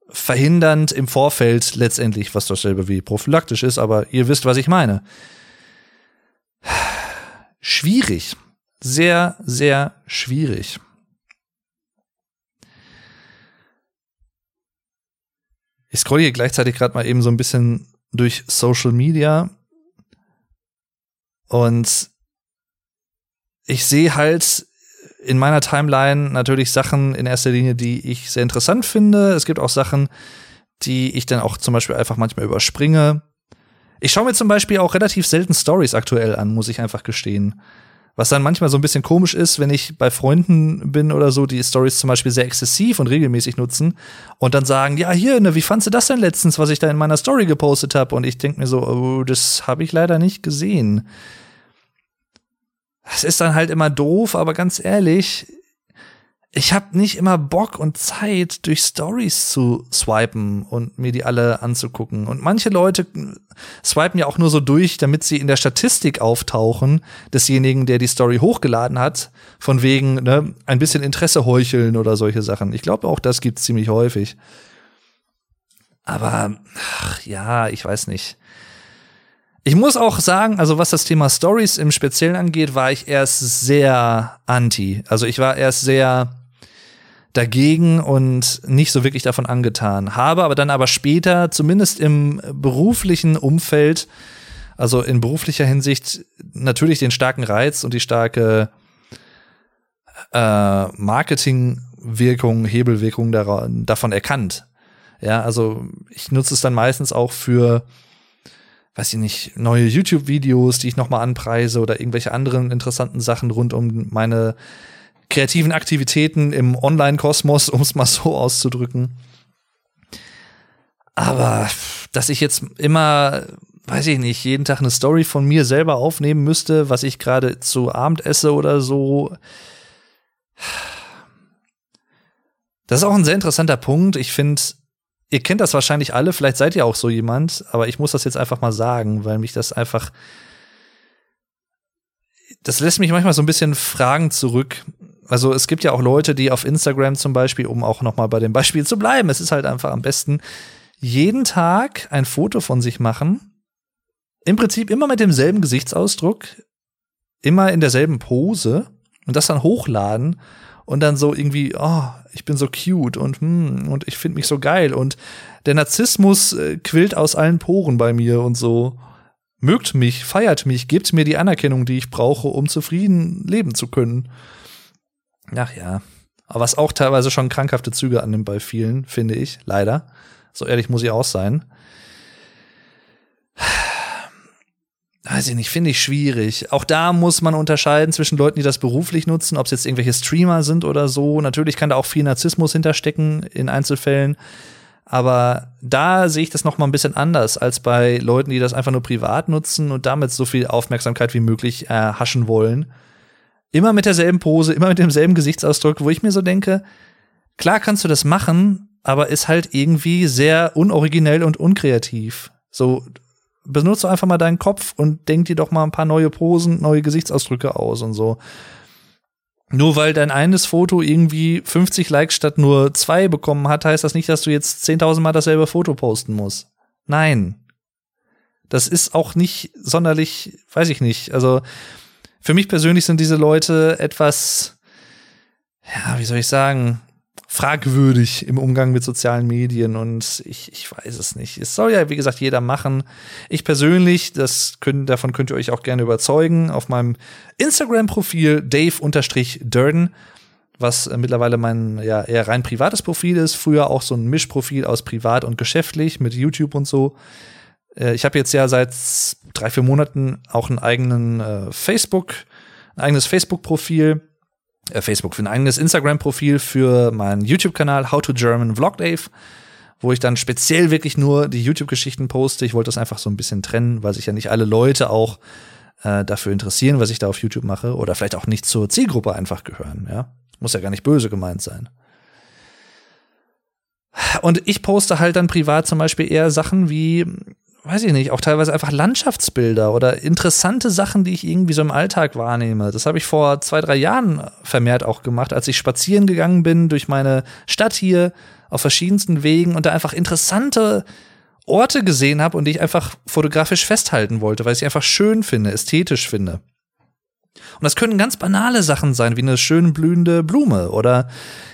verhindernd im Vorfeld letztendlich, was dasselbe wie prophylaktisch ist, aber ihr wisst, was ich meine. Schwierig. Sehr, sehr schwierig. Ich scrolle hier gleichzeitig gerade mal eben so ein bisschen durch Social Media und ich sehe halt in meiner Timeline natürlich Sachen in erster Linie, die ich sehr interessant finde. Es gibt auch Sachen, die ich dann auch zum Beispiel einfach manchmal überspringe. Ich schaue mir zum Beispiel auch relativ selten Stories aktuell an, muss ich einfach gestehen. Was dann manchmal so ein bisschen komisch ist, wenn ich bei Freunden bin oder so, die Stories zum Beispiel sehr exzessiv und regelmäßig nutzen und dann sagen, ja, hier, ne, wie fandst du das denn letztens, was ich da in meiner Story gepostet habe? Und ich denke mir so, oh, das habe ich leider nicht gesehen es ist dann halt immer doof, aber ganz ehrlich, ich habe nicht immer Bock und Zeit, durch Stories zu swipen und mir die alle anzugucken. Und manche Leute swipen ja auch nur so durch, damit sie in der Statistik auftauchen desjenigen, der die Story hochgeladen hat, von wegen ne, ein bisschen Interesse heucheln oder solche Sachen. Ich glaube auch, das gibt's ziemlich häufig. Aber ach, ja, ich weiß nicht. Ich muss auch sagen, also was das Thema Stories im Speziellen angeht, war ich erst sehr anti. Also ich war erst sehr dagegen und nicht so wirklich davon angetan. Habe aber dann aber später, zumindest im beruflichen Umfeld, also in beruflicher Hinsicht, natürlich den starken Reiz und die starke äh, Marketingwirkung, Hebelwirkung davon erkannt. Ja, also ich nutze es dann meistens auch für weiß ich nicht, neue YouTube-Videos, die ich nochmal anpreise oder irgendwelche anderen interessanten Sachen rund um meine kreativen Aktivitäten im Online-Kosmos, *laughs* um es mal so auszudrücken. Aber dass ich jetzt immer, weiß ich nicht, jeden Tag eine Story von mir selber aufnehmen müsste, was ich gerade zu Abend esse oder so. Das ist auch ein sehr interessanter Punkt. Ich finde, ihr kennt das wahrscheinlich alle, vielleicht seid ihr auch so jemand, aber ich muss das jetzt einfach mal sagen, weil mich das einfach. Das lässt mich manchmal so ein bisschen Fragen zurück. Also es gibt ja auch Leute, die auf Instagram zum Beispiel, um auch noch mal bei dem Beispiel zu bleiben, es ist halt einfach am besten, jeden Tag ein Foto von sich machen. Im Prinzip immer mit demselben Gesichtsausdruck, immer in derselben Pose und das dann hochladen und dann so irgendwie, oh, ich bin so cute und hm, und ich finde mich so geil und der Narzissmus äh, quillt aus allen Poren bei mir und so. Mögt mich, feiert mich, gebt mir die Anerkennung, die ich brauche, um zufrieden leben zu können. Ach ja. was auch teilweise schon krankhafte Züge annimmt bei vielen, finde ich, leider. So ehrlich muss ich auch sein. Weiß ich nicht, finde ich schwierig. Auch da muss man unterscheiden zwischen Leuten, die das beruflich nutzen, ob es jetzt irgendwelche Streamer sind oder so. Natürlich kann da auch viel Narzissmus hinterstecken in Einzelfällen. Aber da sehe ich das noch mal ein bisschen anders als bei Leuten, die das einfach nur privat nutzen und damit so viel Aufmerksamkeit wie möglich erhaschen äh, wollen. Immer mit derselben Pose, immer mit demselben Gesichtsausdruck, wo ich mir so denke, klar kannst du das machen, aber ist halt irgendwie sehr unoriginell und unkreativ. So, benutze einfach mal deinen Kopf und denk dir doch mal ein paar neue Posen, neue Gesichtsausdrücke aus und so. Nur weil dein eines Foto irgendwie 50 Likes statt nur zwei bekommen hat, heißt das nicht, dass du jetzt 10.000 Mal dasselbe Foto posten musst. Nein. Das ist auch nicht sonderlich, weiß ich nicht. Also für mich persönlich sind diese Leute etwas, ja, wie soll ich sagen, fragwürdig im Umgang mit sozialen Medien und ich, ich weiß es nicht. Es soll ja, wie gesagt, jeder machen. Ich persönlich, das können, davon könnt ihr euch auch gerne überzeugen, auf meinem Instagram-Profil Dave-Durden, was äh, mittlerweile mein ja, eher rein privates Profil ist, früher auch so ein Mischprofil aus privat und geschäftlich mit YouTube und so. Äh, ich habe jetzt ja seit drei, vier Monaten auch einen eigenen äh, Facebook, ein eigenes Facebook-Profil äh, Facebook, für ein eigenes Instagram-Profil für meinen YouTube-Kanal How to German Vlog Dave, wo ich dann speziell wirklich nur die YouTube-Geschichten poste. Ich wollte das einfach so ein bisschen trennen, weil sich ja nicht alle Leute auch äh, dafür interessieren, was ich da auf YouTube mache oder vielleicht auch nicht zur Zielgruppe einfach gehören. Ja, muss ja gar nicht böse gemeint sein. Und ich poste halt dann privat zum Beispiel eher Sachen wie weiß ich nicht, auch teilweise einfach Landschaftsbilder oder interessante Sachen, die ich irgendwie so im Alltag wahrnehme. Das habe ich vor zwei, drei Jahren vermehrt auch gemacht, als ich spazieren gegangen bin durch meine Stadt hier auf verschiedensten Wegen und da einfach interessante Orte gesehen habe und die ich einfach fotografisch festhalten wollte, weil ich sie einfach schön finde, ästhetisch finde. Und das können ganz banale Sachen sein, wie eine schön blühende Blume oder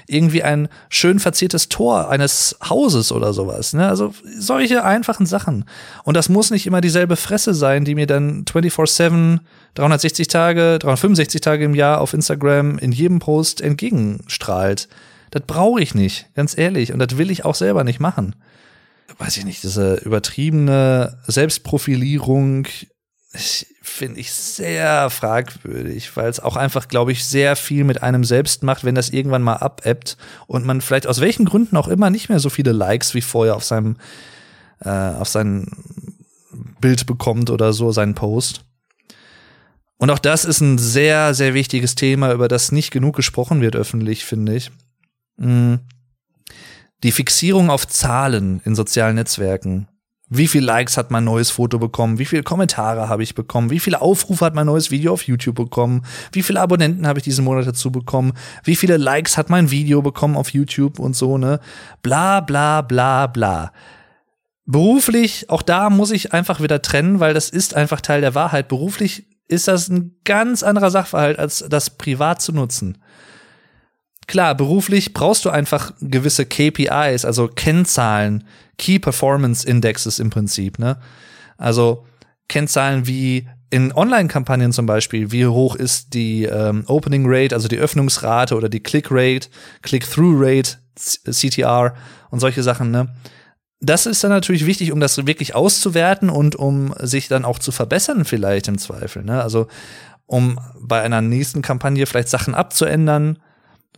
irgendwie ein schön verziertes Tor eines Hauses oder sowas. Ne? Also solche einfachen Sachen. Und das muss nicht immer dieselbe Fresse sein, die mir dann 24-7, 360 Tage, 365 Tage im Jahr auf Instagram in jedem Post entgegenstrahlt. Das brauche ich nicht, ganz ehrlich. Und das will ich auch selber nicht machen. Weiß ich nicht, diese übertriebene Selbstprofilierung, finde ich sehr fragwürdig, weil es auch einfach, glaube ich, sehr viel mit einem selbst macht, wenn das irgendwann mal abebbt und man vielleicht aus welchen Gründen auch immer nicht mehr so viele Likes wie vorher auf seinem äh, auf sein Bild bekommt oder so, seinen Post. Und auch das ist ein sehr, sehr wichtiges Thema, über das nicht genug gesprochen wird öffentlich, finde ich. Mm. Die Fixierung auf Zahlen in sozialen Netzwerken wie viele Likes hat mein neues Foto bekommen? Wie viele Kommentare habe ich bekommen? Wie viele Aufrufe hat mein neues Video auf YouTube bekommen? Wie viele Abonnenten habe ich diesen Monat dazu bekommen? Wie viele Likes hat mein Video bekommen auf YouTube und so, ne? Bla, bla, bla, bla. Beruflich, auch da muss ich einfach wieder trennen, weil das ist einfach Teil der Wahrheit. Beruflich ist das ein ganz anderer Sachverhalt, als das privat zu nutzen. Klar, beruflich brauchst du einfach gewisse KPIs, also Kennzahlen, Key Performance Indexes im Prinzip, ne? Also Kennzahlen wie in Online-Kampagnen zum Beispiel, wie hoch ist die ähm, Opening Rate, also die Öffnungsrate oder die Click Rate, Click-Through Rate, CTR und solche Sachen, ne? Das ist dann natürlich wichtig, um das wirklich auszuwerten und um sich dann auch zu verbessern, vielleicht im Zweifel, ne? Also um bei einer nächsten Kampagne vielleicht Sachen abzuändern,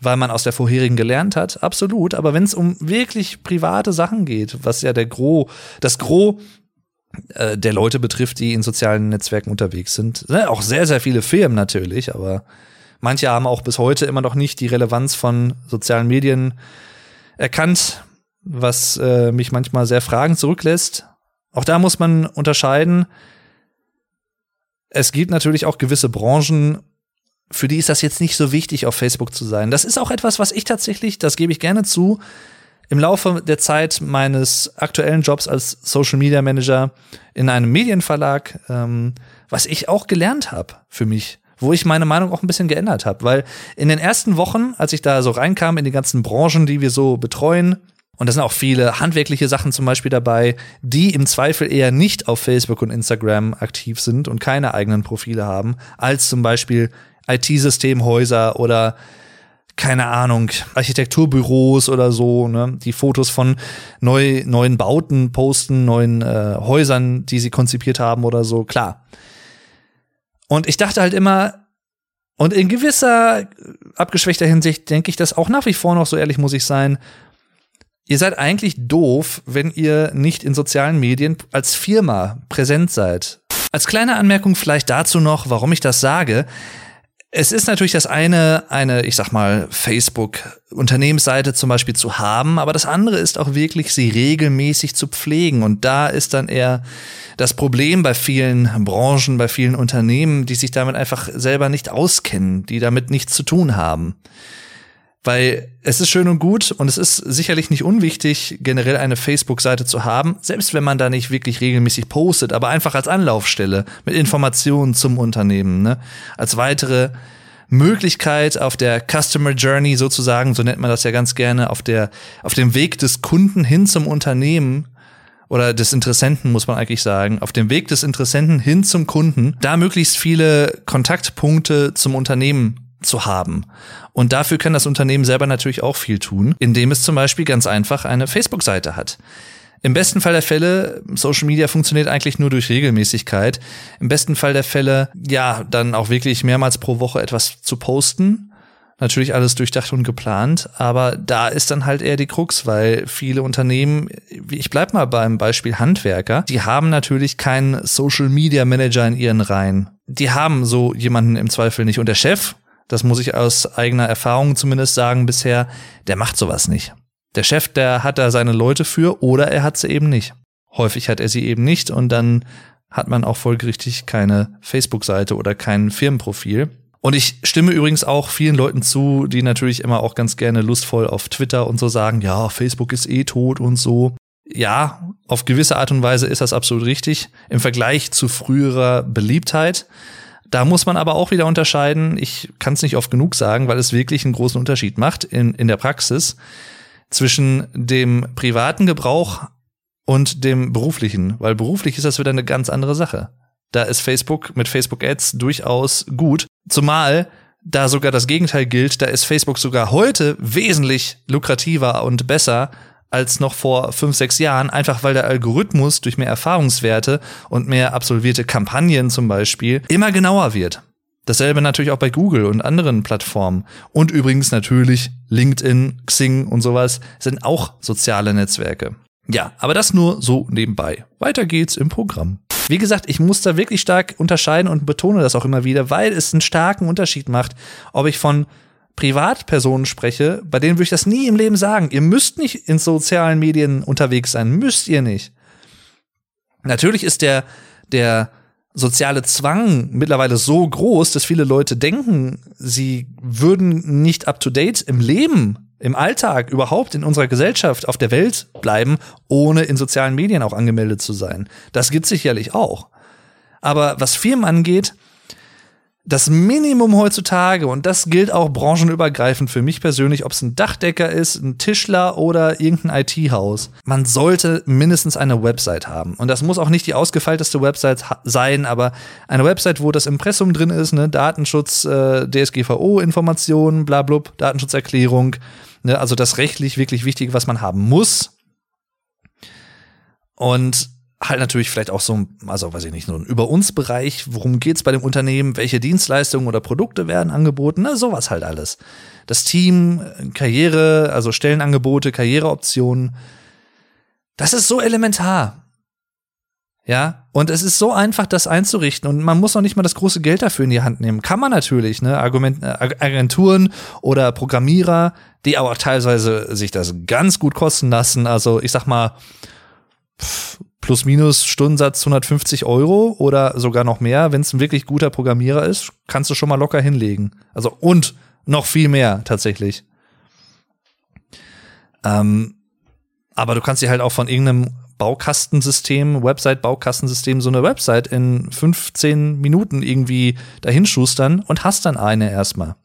weil man aus der vorherigen gelernt hat, absolut. Aber wenn es um wirklich private Sachen geht, was ja der Gros, das Gros äh, der Leute betrifft, die in sozialen Netzwerken unterwegs sind, ne? auch sehr, sehr viele Firmen natürlich, aber manche haben auch bis heute immer noch nicht die Relevanz von sozialen Medien erkannt, was äh, mich manchmal sehr fragend zurücklässt. Auch da muss man unterscheiden. Es gibt natürlich auch gewisse Branchen, für die ist das jetzt nicht so wichtig, auf Facebook zu sein. Das ist auch etwas, was ich tatsächlich, das gebe ich gerne zu, im Laufe der Zeit meines aktuellen Jobs als Social Media Manager in einem Medienverlag, ähm, was ich auch gelernt habe für mich, wo ich meine Meinung auch ein bisschen geändert habe. Weil in den ersten Wochen, als ich da so reinkam in die ganzen Branchen, die wir so betreuen, und da sind auch viele handwerkliche Sachen zum Beispiel dabei, die im Zweifel eher nicht auf Facebook und Instagram aktiv sind und keine eigenen Profile haben, als zum Beispiel IT-Systemhäuser oder keine Ahnung, Architekturbüros oder so, ne, die Fotos von neu, neuen Bauten posten, neuen äh, Häusern, die sie konzipiert haben oder so, klar. Und ich dachte halt immer, und in gewisser abgeschwächter Hinsicht denke ich das auch nach wie vor noch, so ehrlich muss ich sein, ihr seid eigentlich doof, wenn ihr nicht in sozialen Medien als Firma präsent seid. Als kleine Anmerkung vielleicht dazu noch, warum ich das sage. Es ist natürlich das eine, eine, ich sag mal, Facebook-Unternehmensseite zum Beispiel zu haben, aber das andere ist auch wirklich, sie regelmäßig zu pflegen. Und da ist dann eher das Problem bei vielen Branchen, bei vielen Unternehmen, die sich damit einfach selber nicht auskennen, die damit nichts zu tun haben. Weil es ist schön und gut und es ist sicherlich nicht unwichtig, generell eine Facebook-Seite zu haben, selbst wenn man da nicht wirklich regelmäßig postet, aber einfach als Anlaufstelle mit Informationen zum Unternehmen, ne? Als weitere Möglichkeit auf der Customer Journey sozusagen, so nennt man das ja ganz gerne, auf der, auf dem Weg des Kunden hin zum Unternehmen oder des Interessenten, muss man eigentlich sagen, auf dem Weg des Interessenten hin zum Kunden, da möglichst viele Kontaktpunkte zum Unternehmen zu haben. Und dafür kann das Unternehmen selber natürlich auch viel tun, indem es zum Beispiel ganz einfach eine Facebook-Seite hat. Im besten Fall der Fälle, Social Media funktioniert eigentlich nur durch Regelmäßigkeit. Im besten Fall der Fälle, ja, dann auch wirklich mehrmals pro Woche etwas zu posten. Natürlich alles durchdacht und geplant, aber da ist dann halt eher die Krux, weil viele Unternehmen, ich bleib mal beim Beispiel Handwerker, die haben natürlich keinen Social Media Manager in ihren Reihen. Die haben so jemanden im Zweifel nicht. Und der Chef, das muss ich aus eigener Erfahrung zumindest sagen bisher, der macht sowas nicht. Der Chef, der hat da seine Leute für oder er hat sie eben nicht. Häufig hat er sie eben nicht und dann hat man auch folgerichtig keine Facebook-Seite oder kein Firmenprofil. Und ich stimme übrigens auch vielen Leuten zu, die natürlich immer auch ganz gerne lustvoll auf Twitter und so sagen, ja, Facebook ist eh tot und so. Ja, auf gewisse Art und Weise ist das absolut richtig im Vergleich zu früherer Beliebtheit. Da muss man aber auch wieder unterscheiden. Ich kann es nicht oft genug sagen, weil es wirklich einen großen Unterschied macht in, in der Praxis zwischen dem privaten Gebrauch und dem beruflichen, weil beruflich ist das wieder eine ganz andere Sache. Da ist Facebook mit Facebook Ads durchaus gut, zumal da sogar das Gegenteil gilt, da ist Facebook sogar heute wesentlich lukrativer und besser als noch vor fünf, sechs Jahren, einfach weil der Algorithmus durch mehr Erfahrungswerte und mehr absolvierte Kampagnen zum Beispiel immer genauer wird. Dasselbe natürlich auch bei Google und anderen Plattformen. Und übrigens natürlich LinkedIn, Xing und sowas sind auch soziale Netzwerke. Ja, aber das nur so nebenbei. Weiter geht's im Programm. Wie gesagt, ich muss da wirklich stark unterscheiden und betone das auch immer wieder, weil es einen starken Unterschied macht, ob ich von Privatpersonen spreche, bei denen würde ich das nie im Leben sagen. Ihr müsst nicht in sozialen Medien unterwegs sein, müsst ihr nicht. Natürlich ist der, der soziale Zwang mittlerweile so groß, dass viele Leute denken, sie würden nicht up to date im Leben, im Alltag, überhaupt in unserer Gesellschaft, auf der Welt bleiben, ohne in sozialen Medien auch angemeldet zu sein. Das gibt sicherlich auch. Aber was Firmen angeht, das Minimum heutzutage, und das gilt auch branchenübergreifend für mich persönlich, ob es ein Dachdecker ist, ein Tischler oder irgendein IT-Haus, man sollte mindestens eine Website haben. Und das muss auch nicht die ausgefeilteste Website sein, aber eine Website, wo das Impressum drin ist, ne, Datenschutz, äh, DSGVO-Informationen, bla, blub, Datenschutzerklärung, ne, also das rechtlich wirklich Wichtige, was man haben muss. Und halt natürlich vielleicht auch so, also weiß ich nicht, so ein Über uns Bereich, worum geht's bei dem Unternehmen, welche Dienstleistungen oder Produkte werden angeboten, ne, sowas halt alles. Das Team, Karriere, also Stellenangebote, Karriereoptionen, das ist so elementar. Ja, und es ist so einfach, das einzurichten und man muss noch nicht mal das große Geld dafür in die Hand nehmen. Kann man natürlich, ne? Argument, äh, Agenturen oder Programmierer, die aber auch teilweise sich das ganz gut kosten lassen. Also ich sag mal, pff, plus minus Stundensatz 150 Euro oder sogar noch mehr, wenn es ein wirklich guter Programmierer ist, kannst du schon mal locker hinlegen. Also und noch viel mehr tatsächlich. Ähm, aber du kannst dir halt auch von irgendeinem Baukastensystem, Website-Baukastensystem, so eine Website in 15 Minuten irgendwie dahinschustern und hast dann eine erstmal.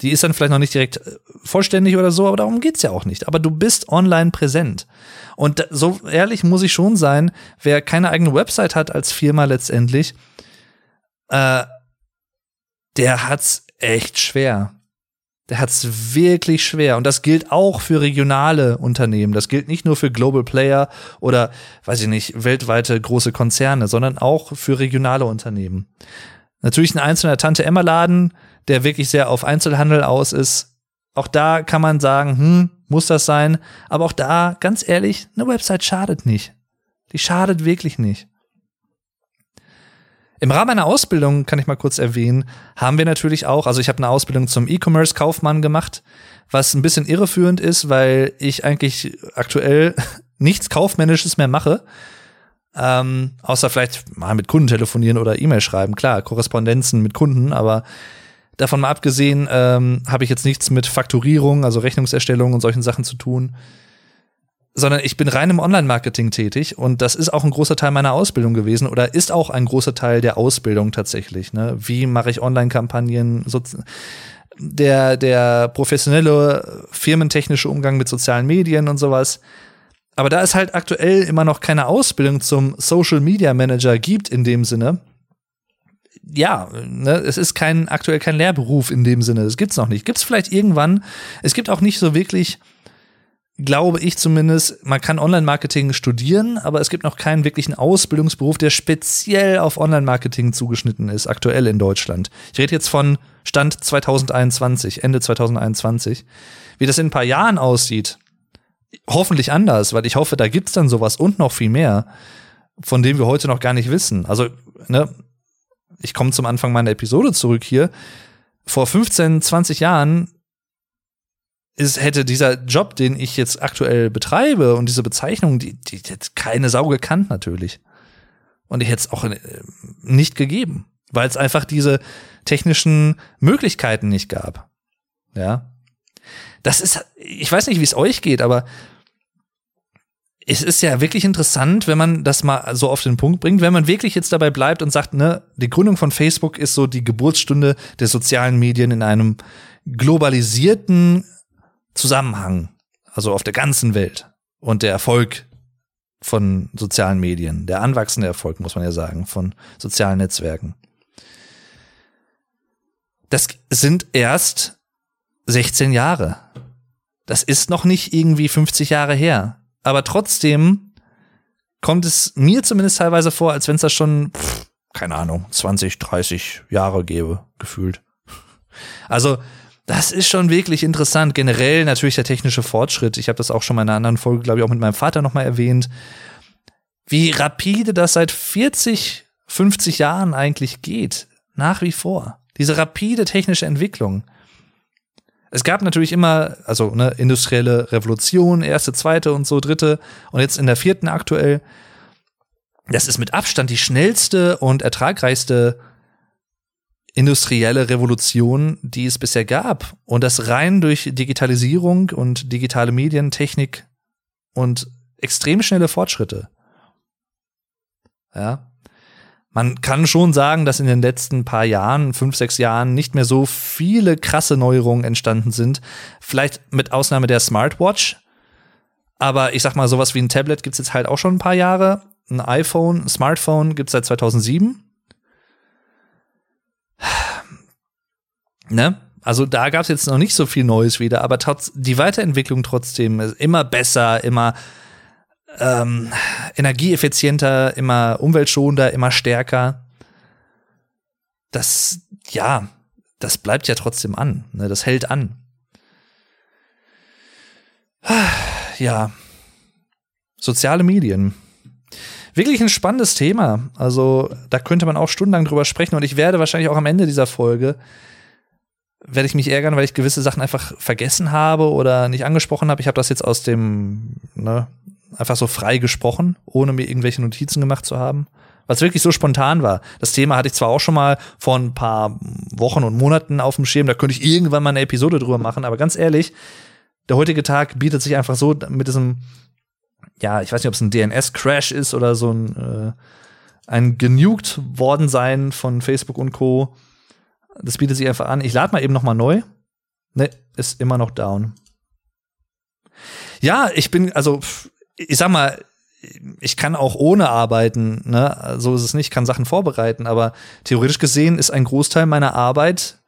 Die ist dann vielleicht noch nicht direkt äh, vollständig oder so, aber darum geht's ja auch nicht. Aber du bist online präsent. Und so ehrlich muss ich schon sein, wer keine eigene Website hat als Firma letztendlich, äh, der hat's echt schwer. der hat es wirklich schwer. Und das gilt auch für regionale Unternehmen. Das gilt nicht nur für Global Player oder, weiß ich nicht, weltweite große Konzerne, sondern auch für regionale Unternehmen. Natürlich ein einzelner Tante-Emma-Laden, der wirklich sehr auf Einzelhandel aus ist. Auch da kann man sagen, hm, muss das sein? Aber auch da, ganz ehrlich, eine Website schadet nicht. Die schadet wirklich nicht. Im Rahmen meiner Ausbildung, kann ich mal kurz erwähnen, haben wir natürlich auch, also ich habe eine Ausbildung zum E-Commerce-Kaufmann gemacht, was ein bisschen irreführend ist, weil ich eigentlich aktuell *laughs* nichts Kaufmännisches mehr mache. Ähm, außer vielleicht mal mit Kunden telefonieren oder E-Mail schreiben. Klar, Korrespondenzen mit Kunden, aber davon mal abgesehen, ähm, habe ich jetzt nichts mit Fakturierung, also Rechnungserstellung und solchen Sachen zu tun sondern ich bin rein im Online-Marketing tätig und das ist auch ein großer Teil meiner Ausbildung gewesen oder ist auch ein großer Teil der Ausbildung tatsächlich. Ne? Wie mache ich Online-Kampagnen? Der, der professionelle firmentechnische Umgang mit sozialen Medien und sowas. Aber da es halt aktuell immer noch keine Ausbildung zum Social Media Manager gibt in dem Sinne, ja, ne, es ist kein aktuell kein Lehrberuf in dem Sinne. Es gibt's noch nicht. Gibt's vielleicht irgendwann. Es gibt auch nicht so wirklich glaube ich zumindest, man kann Online-Marketing studieren, aber es gibt noch keinen wirklichen Ausbildungsberuf, der speziell auf Online-Marketing zugeschnitten ist, aktuell in Deutschland. Ich rede jetzt von Stand 2021, Ende 2021. Wie das in ein paar Jahren aussieht, hoffentlich anders, weil ich hoffe, da gibt's dann sowas und noch viel mehr, von dem wir heute noch gar nicht wissen. Also, ne, ich komme zum Anfang meiner Episode zurück hier. Vor 15, 20 Jahren ist, hätte dieser Job, den ich jetzt aktuell betreibe und diese Bezeichnung, die, die hätte keine Sau gekannt natürlich. Und ich hätte es auch äh, nicht gegeben, weil es einfach diese technischen Möglichkeiten nicht gab. Ja. Das ist, ich weiß nicht, wie es euch geht, aber es ist ja wirklich interessant, wenn man das mal so auf den Punkt bringt, wenn man wirklich jetzt dabei bleibt und sagt, ne, die Gründung von Facebook ist so die Geburtsstunde der sozialen Medien in einem globalisierten Zusammenhang, also auf der ganzen Welt und der Erfolg von sozialen Medien, der anwachsende Erfolg, muss man ja sagen, von sozialen Netzwerken. Das sind erst 16 Jahre. Das ist noch nicht irgendwie 50 Jahre her. Aber trotzdem kommt es mir zumindest teilweise vor, als wenn es das schon, pff, keine Ahnung, 20, 30 Jahre gäbe, gefühlt. Also das ist schon wirklich interessant. Generell natürlich der technische Fortschritt. Ich habe das auch schon mal in einer anderen Folge, glaube ich, auch mit meinem Vater nochmal erwähnt. Wie rapide das seit 40, 50 Jahren eigentlich geht. Nach wie vor. Diese rapide technische Entwicklung. Es gab natürlich immer, also ne, industrielle Revolution, erste, zweite und so, dritte und jetzt in der vierten aktuell. Das ist mit Abstand die schnellste und ertragreichste industrielle Revolution, die es bisher gab. Und das rein durch Digitalisierung und digitale Medientechnik und extrem schnelle Fortschritte. Ja. Man kann schon sagen, dass in den letzten paar Jahren, fünf, sechs Jahren, nicht mehr so viele krasse Neuerungen entstanden sind. Vielleicht mit Ausnahme der Smartwatch. Aber ich sag mal, sowas wie ein Tablet gibt's jetzt halt auch schon ein paar Jahre. Ein iPhone, ein Smartphone gibt's seit 2007. Ne? Also da gab es jetzt noch nicht so viel Neues wieder, aber trotz die Weiterentwicklung trotzdem ist immer besser, immer ähm, energieeffizienter, immer umweltschonender, immer stärker. Das, ja, das bleibt ja trotzdem an. Ne? Das hält an. Ja. Soziale Medien. Wirklich ein spannendes Thema. Also, da könnte man auch stundenlang drüber sprechen und ich werde wahrscheinlich auch am Ende dieser Folge werde ich mich ärgern, weil ich gewisse Sachen einfach vergessen habe oder nicht angesprochen habe. Ich habe das jetzt aus dem, ne, einfach so frei gesprochen, ohne mir irgendwelche Notizen gemacht zu haben. Was wirklich so spontan war. Das Thema hatte ich zwar auch schon mal vor ein paar Wochen und Monaten auf dem Schirm, da könnte ich irgendwann mal eine Episode drüber machen, aber ganz ehrlich, der heutige Tag bietet sich einfach so mit diesem, ja, ich weiß nicht, ob es ein DNS-Crash ist oder so ein, äh, ein genuked worden sein von Facebook und Co das bietet sich einfach an. Ich lade mal eben noch mal neu. Ne, ist immer noch down. Ja, ich bin, also, ich sag mal, ich kann auch ohne arbeiten, ne? So ist es nicht, ich kann Sachen vorbereiten, aber theoretisch gesehen ist ein Großteil meiner Arbeit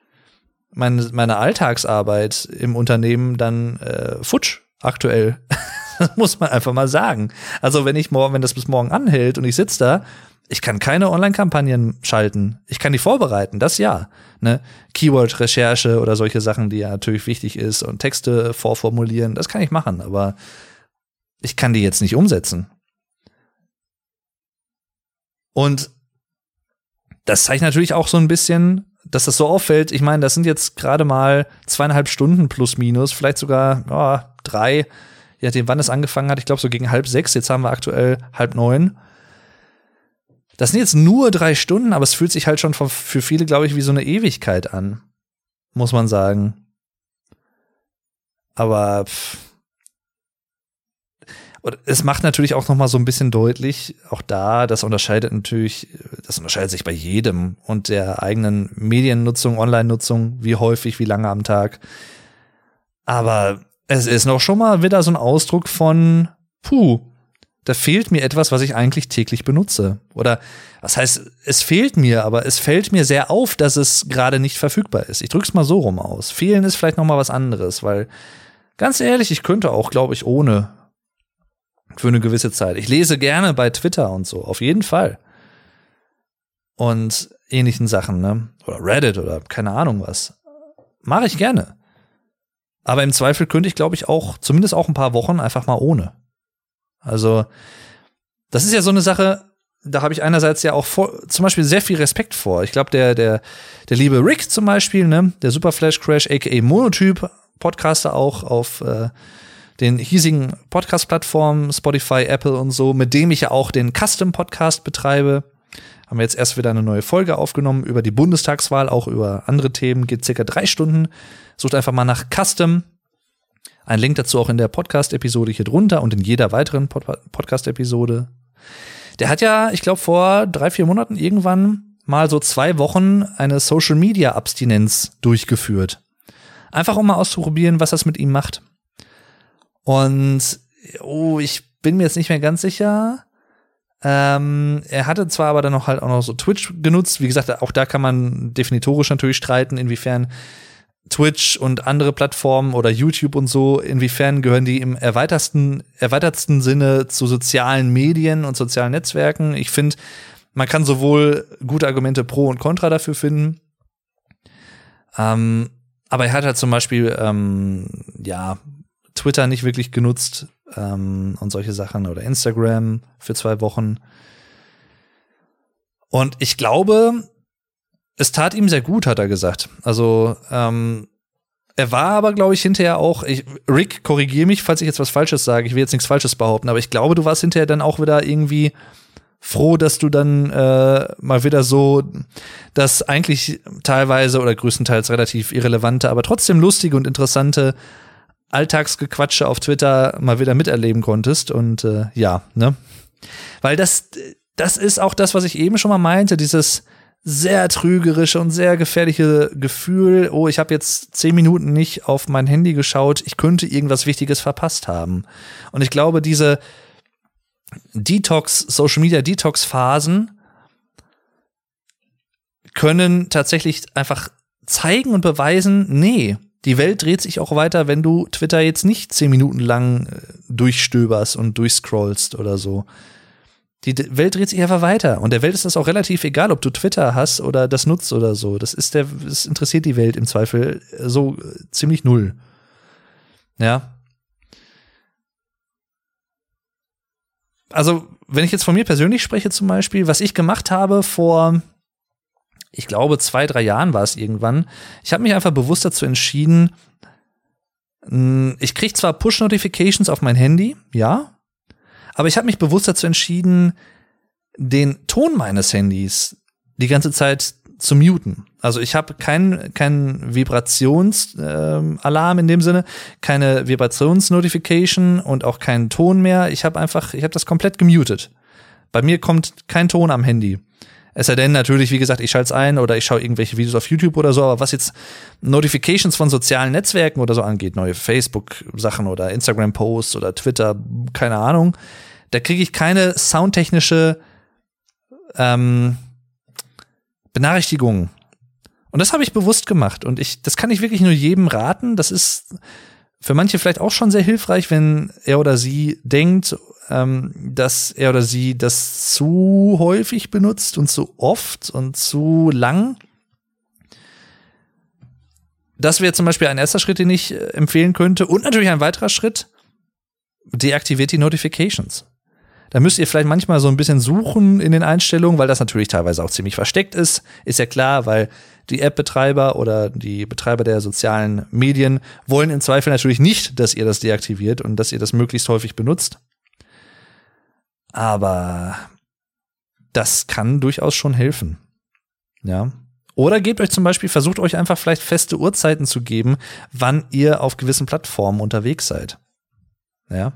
meine, meine Alltagsarbeit im Unternehmen dann äh, futsch aktuell. *laughs* das muss man einfach mal sagen. Also wenn ich morgen, wenn das bis morgen anhält und ich sitze da, ich kann keine Online-Kampagnen schalten. Ich kann die vorbereiten, das ja. Ne? Keyword-Recherche oder solche Sachen, die ja natürlich wichtig ist und Texte vorformulieren, das kann ich machen, aber ich kann die jetzt nicht umsetzen. Und das zeigt natürlich auch so ein bisschen, dass das so auffällt. Ich meine, das sind jetzt gerade mal zweieinhalb Stunden plus minus, vielleicht sogar oh, drei, je nachdem, wann es angefangen hat. Ich glaube so gegen halb sechs. Jetzt haben wir aktuell halb neun. Das sind jetzt nur drei Stunden, aber es fühlt sich halt schon für viele, glaube ich, wie so eine Ewigkeit an. Muss man sagen. Aber pff. Und es macht natürlich auch noch mal so ein bisschen deutlich, auch da, das unterscheidet natürlich, das unterscheidet sich bei jedem und der eigenen Mediennutzung, Online-Nutzung, wie häufig, wie lange am Tag. Aber es ist noch schon mal wieder so ein Ausdruck von, puh, da fehlt mir etwas, was ich eigentlich täglich benutze. Oder was heißt, es fehlt mir, aber es fällt mir sehr auf, dass es gerade nicht verfügbar ist. Ich drück's mal so rum aus. Fehlen ist vielleicht noch mal was anderes, weil ganz ehrlich, ich könnte auch, glaube ich, ohne für eine gewisse Zeit. Ich lese gerne bei Twitter und so, auf jeden Fall. Und ähnlichen Sachen, ne? Oder Reddit oder keine Ahnung was. Mache ich gerne. Aber im Zweifel könnte ich, glaube ich, auch zumindest auch ein paar Wochen einfach mal ohne. Also, das ist ja so eine Sache, da habe ich einerseits ja auch vor, zum Beispiel sehr viel Respekt vor. Ich glaube, der, der, der liebe Rick zum Beispiel, ne, der Super Flash Crash, aka Monotyp, Podcaster auch auf äh, den hiesigen Podcast-Plattformen, Spotify, Apple und so, mit dem ich ja auch den Custom-Podcast betreibe. Haben wir jetzt erst wieder eine neue Folge aufgenommen über die Bundestagswahl, auch über andere Themen, geht circa drei Stunden. Sucht einfach mal nach Custom ein Link dazu auch in der Podcast-Episode hier drunter und in jeder weiteren Pod Podcast-Episode. Der hat ja, ich glaube, vor drei, vier Monaten irgendwann mal so zwei Wochen eine Social-Media-Abstinenz durchgeführt. Einfach um mal auszuprobieren, was das mit ihm macht. Und, oh, ich bin mir jetzt nicht mehr ganz sicher. Ähm, er hatte zwar aber dann noch halt auch noch so Twitch genutzt. Wie gesagt, auch da kann man definitorisch natürlich streiten, inwiefern Twitch und andere Plattformen oder YouTube und so, inwiefern gehören die im erweitersten, erweitertsten Sinne zu sozialen Medien und sozialen Netzwerken? Ich finde, man kann sowohl gute Argumente pro und contra dafür finden. Ähm, aber er hat halt zum Beispiel, ähm, ja, Twitter nicht wirklich genutzt ähm, und solche Sachen oder Instagram für zwei Wochen. Und ich glaube, es tat ihm sehr gut, hat er gesagt. Also ähm, er war aber, glaube ich, hinterher auch, ich, Rick, korrigier mich, falls ich jetzt was Falsches sage. Ich will jetzt nichts Falsches behaupten, aber ich glaube, du warst hinterher dann auch wieder irgendwie froh, dass du dann äh, mal wieder so das eigentlich teilweise oder größtenteils relativ irrelevante, aber trotzdem lustige und interessante Alltagsgequatsche auf Twitter mal wieder miterleben konntest. Und äh, ja, ne? Weil das, das ist auch das, was ich eben schon mal meinte, dieses sehr trügerische und sehr gefährliche Gefühl, oh, ich habe jetzt zehn Minuten nicht auf mein Handy geschaut, ich könnte irgendwas Wichtiges verpasst haben. Und ich glaube, diese Detox, Social Media Detox Phasen können tatsächlich einfach zeigen und beweisen, nee, die Welt dreht sich auch weiter, wenn du Twitter jetzt nicht zehn Minuten lang äh, durchstöberst und durchscrollst oder so. Die Welt dreht sich einfach weiter. Und der Welt ist das auch relativ egal, ob du Twitter hast oder das nutzt oder so. Das ist der, das interessiert die Welt im Zweifel so ziemlich null. Ja. Also, wenn ich jetzt von mir persönlich spreche zum Beispiel, was ich gemacht habe vor, ich glaube, zwei, drei Jahren war es irgendwann. Ich habe mich einfach bewusst dazu entschieden, hm, ich kriege zwar Push-Notifications auf mein Handy, ja, aber ich habe mich bewusst dazu entschieden, den Ton meines Handys die ganze Zeit zu muten. Also ich habe keinen kein Vibrationsalarm äh, in dem Sinne, keine Vibrationsnotification und auch keinen Ton mehr. Ich habe einfach, ich habe das komplett gemutet. Bei mir kommt kein Ton am Handy. Es sei denn natürlich, wie gesagt, ich schalte es ein oder ich schaue irgendwelche Videos auf YouTube oder so, aber was jetzt Notifications von sozialen Netzwerken oder so angeht, neue Facebook-Sachen oder Instagram-Posts oder Twitter, keine Ahnung, da kriege ich keine soundtechnische ähm, Benachrichtigung. Und das habe ich bewusst gemacht. Und ich, das kann ich wirklich nur jedem raten. Das ist für manche vielleicht auch schon sehr hilfreich, wenn er oder sie denkt, ähm, dass er oder sie das zu häufig benutzt und zu oft und zu lang. Das wäre zum Beispiel ein erster Schritt, den ich äh, empfehlen könnte. Und natürlich ein weiterer Schritt, deaktiviert die Notifications. Da müsst ihr vielleicht manchmal so ein bisschen suchen in den Einstellungen, weil das natürlich teilweise auch ziemlich versteckt ist. Ist ja klar, weil die App-Betreiber oder die Betreiber der sozialen Medien wollen im Zweifel natürlich nicht, dass ihr das deaktiviert und dass ihr das möglichst häufig benutzt. Aber das kann durchaus schon helfen. Ja. Oder gebt euch zum Beispiel, versucht euch einfach vielleicht feste Uhrzeiten zu geben, wann ihr auf gewissen Plattformen unterwegs seid. Ja.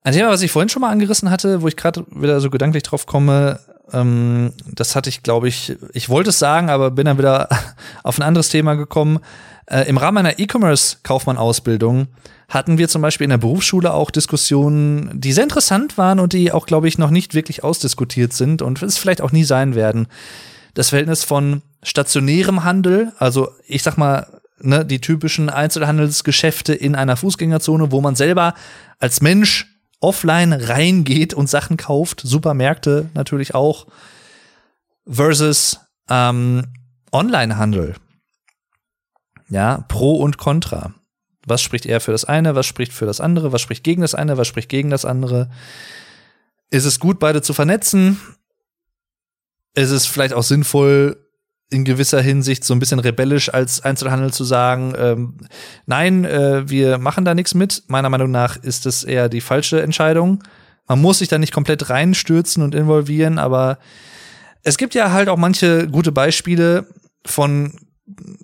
Ein Thema, was ich vorhin schon mal angerissen hatte, wo ich gerade wieder so gedanklich drauf komme, ähm, das hatte ich, glaube ich, ich wollte es sagen, aber bin dann wieder *laughs* auf ein anderes Thema gekommen. Äh, Im Rahmen einer E-Commerce-Kaufmann-Ausbildung hatten wir zum Beispiel in der Berufsschule auch Diskussionen, die sehr interessant waren und die auch, glaube ich, noch nicht wirklich ausdiskutiert sind und es vielleicht auch nie sein werden. Das Verhältnis von stationärem Handel, also ich sag mal, ne, die typischen Einzelhandelsgeschäfte in einer Fußgängerzone, wo man selber als Mensch offline reingeht und Sachen kauft, Supermärkte natürlich auch, versus ähm, Onlinehandel. Ja, Pro und Contra. Was spricht eher für das eine, was spricht für das andere, was spricht gegen das eine, was spricht gegen das andere? Ist es gut, beide zu vernetzen? Ist es vielleicht auch sinnvoll, in gewisser Hinsicht so ein bisschen rebellisch als Einzelhandel zu sagen, ähm, nein, äh, wir machen da nichts mit. Meiner Meinung nach ist es eher die falsche Entscheidung. Man muss sich da nicht komplett reinstürzen und involvieren, aber es gibt ja halt auch manche gute Beispiele von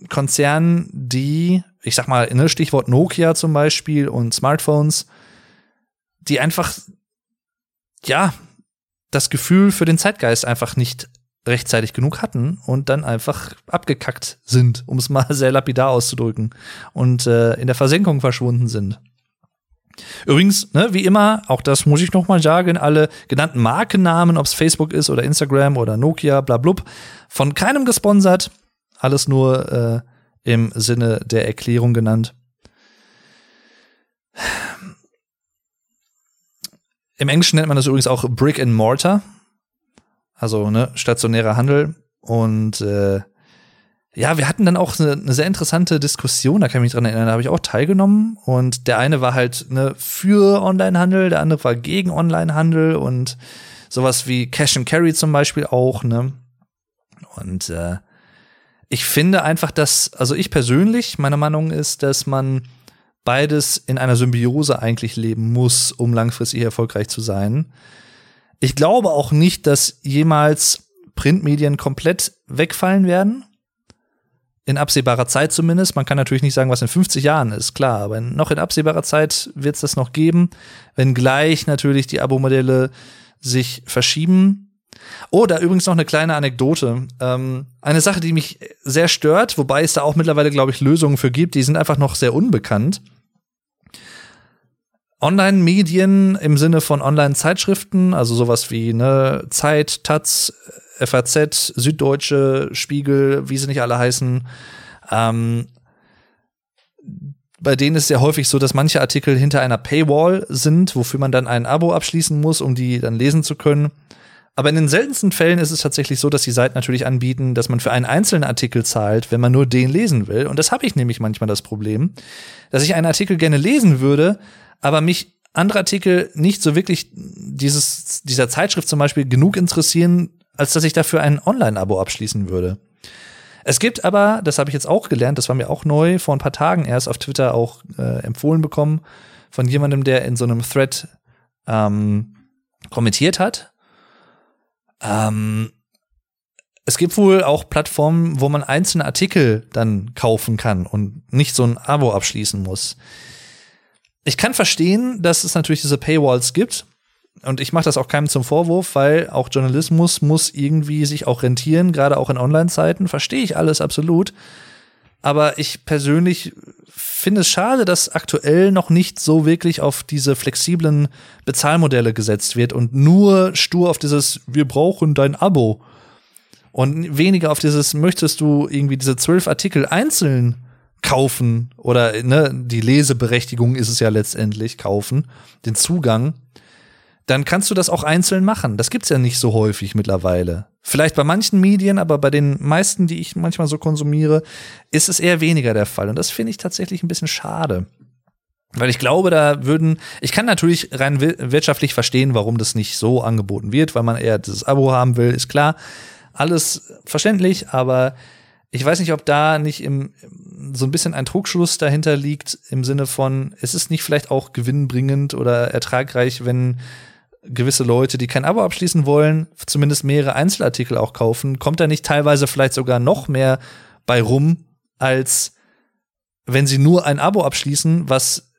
Konzernen, die, ich sag mal, ne, Stichwort Nokia zum Beispiel und Smartphones, die einfach, ja, das Gefühl für den Zeitgeist einfach nicht rechtzeitig genug hatten und dann einfach abgekackt sind, um es mal *laughs* sehr lapidar auszudrücken, und äh, in der Versenkung verschwunden sind. Übrigens, ne, wie immer, auch das muss ich noch mal sagen, alle genannten Markennamen, ob es Facebook ist oder Instagram oder Nokia, bla blub, von keinem gesponsert, alles nur äh, im Sinne der Erklärung genannt. Im Englischen nennt man das übrigens auch Brick and Mortar, also ne, stationärer Handel. Und äh, ja, wir hatten dann auch eine, eine sehr interessante Diskussion, da kann ich mich dran erinnern, da habe ich auch teilgenommen. Und der eine war halt ne, für Onlinehandel, der andere war gegen Onlinehandel und sowas wie Cash and Carry zum Beispiel auch, ne? Und äh, ich finde einfach, dass, also ich persönlich, meine Meinung ist, dass man beides in einer Symbiose eigentlich leben muss, um langfristig erfolgreich zu sein. Ich glaube auch nicht, dass jemals Printmedien komplett wegfallen werden. In absehbarer Zeit zumindest. Man kann natürlich nicht sagen, was in 50 Jahren ist, klar, aber noch in absehbarer Zeit wird es das noch geben, wenngleich natürlich die Abo-Modelle sich verschieben. Oh, da übrigens noch eine kleine Anekdote. Ähm, eine Sache, die mich sehr stört, wobei es da auch mittlerweile, glaube ich, Lösungen für gibt, die sind einfach noch sehr unbekannt. Online-Medien im Sinne von Online-Zeitschriften, also sowas wie ne, Zeit, Taz, FAZ, Süddeutsche, Spiegel, wie sie nicht alle heißen, ähm, bei denen ist es ja häufig so, dass manche Artikel hinter einer Paywall sind, wofür man dann ein Abo abschließen muss, um die dann lesen zu können. Aber in den seltensten Fällen ist es tatsächlich so, dass die Seiten natürlich anbieten, dass man für einen einzelnen Artikel zahlt, wenn man nur den lesen will. Und das habe ich nämlich manchmal das Problem, dass ich einen Artikel gerne lesen würde, aber mich andere Artikel nicht so wirklich dieses, dieser Zeitschrift zum Beispiel genug interessieren, als dass ich dafür ein Online-Abo abschließen würde. Es gibt aber, das habe ich jetzt auch gelernt, das war mir auch neu, vor ein paar Tagen erst auf Twitter auch äh, empfohlen bekommen, von jemandem, der in so einem Thread ähm, kommentiert hat. Ähm, es gibt wohl auch Plattformen, wo man einzelne Artikel dann kaufen kann und nicht so ein Abo abschließen muss ich kann verstehen, dass es natürlich diese Paywalls gibt. Und ich mache das auch keinem zum Vorwurf, weil auch Journalismus muss irgendwie sich auch rentieren, gerade auch in Online-Zeiten. Verstehe ich alles absolut. Aber ich persönlich finde es schade, dass aktuell noch nicht so wirklich auf diese flexiblen Bezahlmodelle gesetzt wird und nur stur auf dieses Wir brauchen dein Abo. Und weniger auf dieses, möchtest du irgendwie diese zwölf Artikel einzeln kaufen? Oder ne, die Leseberechtigung ist es ja letztendlich, kaufen, den Zugang, dann kannst du das auch einzeln machen. Das gibt's ja nicht so häufig mittlerweile. Vielleicht bei manchen Medien, aber bei den meisten, die ich manchmal so konsumiere, ist es eher weniger der Fall. Und das finde ich tatsächlich ein bisschen schade. Weil ich glaube, da würden, ich kann natürlich rein wirtschaftlich verstehen, warum das nicht so angeboten wird, weil man eher dieses Abo haben will, ist klar. Alles verständlich, aber ich weiß nicht, ob da nicht im, so ein bisschen ein Trugschluss dahinter liegt, im Sinne von, es ist nicht vielleicht auch gewinnbringend oder ertragreich, wenn gewisse Leute, die kein Abo abschließen wollen, zumindest mehrere Einzelartikel auch kaufen, kommt da nicht teilweise vielleicht sogar noch mehr bei rum, als wenn sie nur ein Abo abschließen, was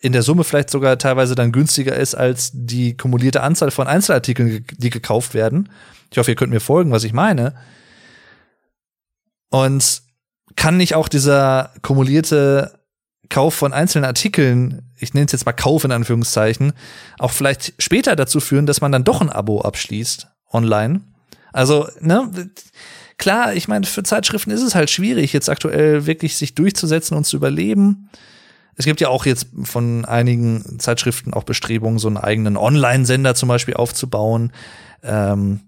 in der Summe vielleicht sogar teilweise dann günstiger ist als die kumulierte Anzahl von Einzelartikeln, die gekauft werden. Ich hoffe, ihr könnt mir folgen, was ich meine. Und kann nicht auch dieser kumulierte Kauf von einzelnen Artikeln, ich nenne es jetzt mal Kauf in Anführungszeichen, auch vielleicht später dazu führen, dass man dann doch ein Abo abschließt online? Also, ne, klar, ich meine, für Zeitschriften ist es halt schwierig, jetzt aktuell wirklich sich durchzusetzen und zu überleben. Es gibt ja auch jetzt von einigen Zeitschriften auch Bestrebungen, so einen eigenen Online-Sender zum Beispiel aufzubauen. Ähm,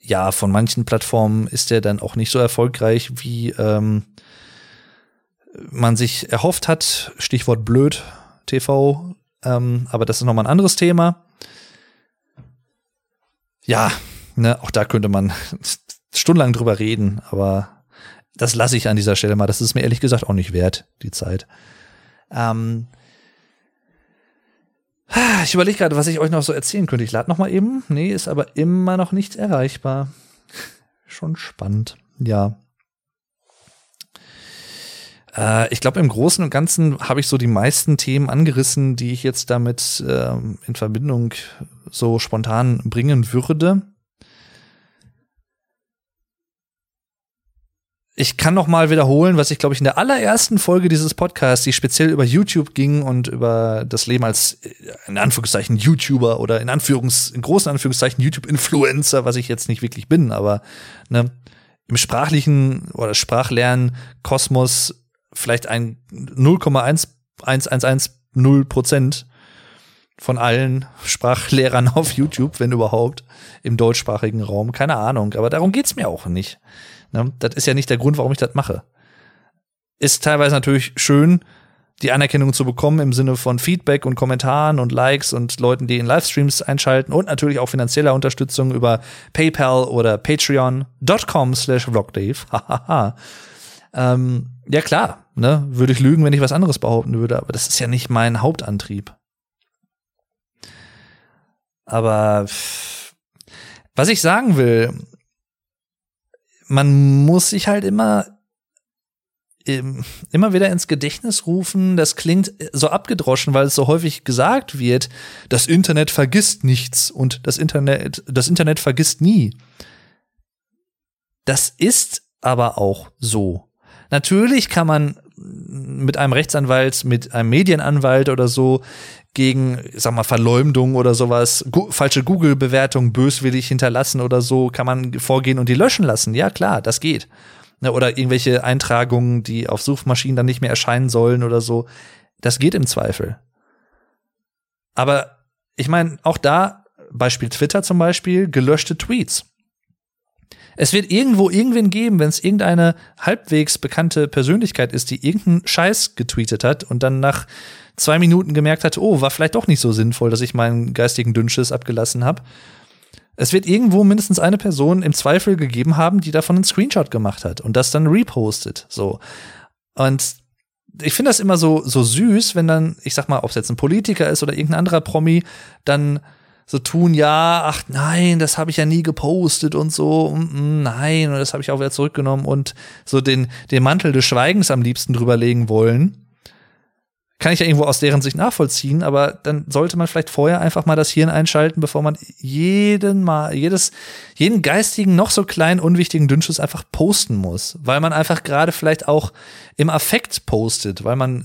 ja, von manchen Plattformen ist der dann auch nicht so erfolgreich, wie ähm, man sich erhofft hat. Stichwort blöd TV. Ähm, aber das ist nochmal ein anderes Thema. Ja, ne, auch da könnte man *laughs* stundenlang drüber reden, aber das lasse ich an dieser Stelle mal. Das ist mir ehrlich gesagt auch nicht wert, die Zeit. Ähm, ich überlege gerade, was ich euch noch so erzählen könnte. Ich lade noch mal eben. Nee, ist aber immer noch nicht erreichbar. Schon spannend. Ja. Äh, ich glaube, im Großen und Ganzen habe ich so die meisten Themen angerissen, die ich jetzt damit ähm, in Verbindung so spontan bringen würde. ich kann noch mal wiederholen, was ich glaube ich in der allerersten Folge dieses Podcasts, die speziell über YouTube ging und über das Leben als äh, in Anführungszeichen YouTuber oder in Anführungs in großen Anführungszeichen YouTube Influencer, was ich jetzt nicht wirklich bin, aber ne, im sprachlichen oder Sprachlernen Kosmos vielleicht ein 0,1110 Prozent von allen Sprachlehrern *laughs* auf YouTube, wenn überhaupt, im deutschsprachigen Raum. Keine Ahnung, aber darum geht's mir auch nicht. Ne? Das ist ja nicht der Grund, warum ich das mache. Ist teilweise natürlich schön, die Anerkennung zu bekommen im Sinne von Feedback und Kommentaren und Likes und Leuten, die in Livestreams einschalten und natürlich auch finanzieller Unterstützung über PayPal oder Patreon.com slash Vlogdave. *laughs* ähm, ja klar, ne, würde ich lügen, wenn ich was anderes behaupten würde, aber das ist ja nicht mein Hauptantrieb. Aber was ich sagen will, man muss sich halt immer immer wieder ins Gedächtnis rufen, das klingt so abgedroschen, weil es so häufig gesagt wird, das Internet vergisst nichts und das Internet, das Internet vergisst nie. Das ist aber auch so. Natürlich kann man mit einem Rechtsanwalt, mit einem Medienanwalt oder so gegen, sag mal, Verleumdung oder sowas, gu falsche Google-Bewertung böswillig hinterlassen oder so, kann man vorgehen und die löschen lassen. Ja, klar, das geht. Ne, oder irgendwelche Eintragungen, die auf Suchmaschinen dann nicht mehr erscheinen sollen oder so. Das geht im Zweifel. Aber ich meine, auch da, Beispiel Twitter zum Beispiel, gelöschte Tweets. Es wird irgendwo irgendwen geben, wenn es irgendeine halbwegs bekannte Persönlichkeit ist, die irgendeinen Scheiß getweetet hat und dann nach zwei Minuten gemerkt hat, oh, war vielleicht doch nicht so sinnvoll, dass ich meinen geistigen Dünnschiss abgelassen habe. Es wird irgendwo mindestens eine Person im Zweifel gegeben haben, die davon einen Screenshot gemacht hat und das dann repostet. So. Und ich finde das immer so, so süß, wenn dann, ich sag mal, ob es jetzt ein Politiker ist oder irgendein anderer Promi, dann so tun, ja, ach nein, das habe ich ja nie gepostet und so, mm, nein, und das habe ich auch wieder zurückgenommen und so den, den Mantel des Schweigens am liebsten drüberlegen wollen kann ich ja irgendwo aus deren Sicht nachvollziehen, aber dann sollte man vielleicht vorher einfach mal das Hirn einschalten, bevor man jeden mal, jedes, jeden geistigen, noch so kleinen, unwichtigen Dünnschuss einfach posten muss. Weil man einfach gerade vielleicht auch im Affekt postet, weil man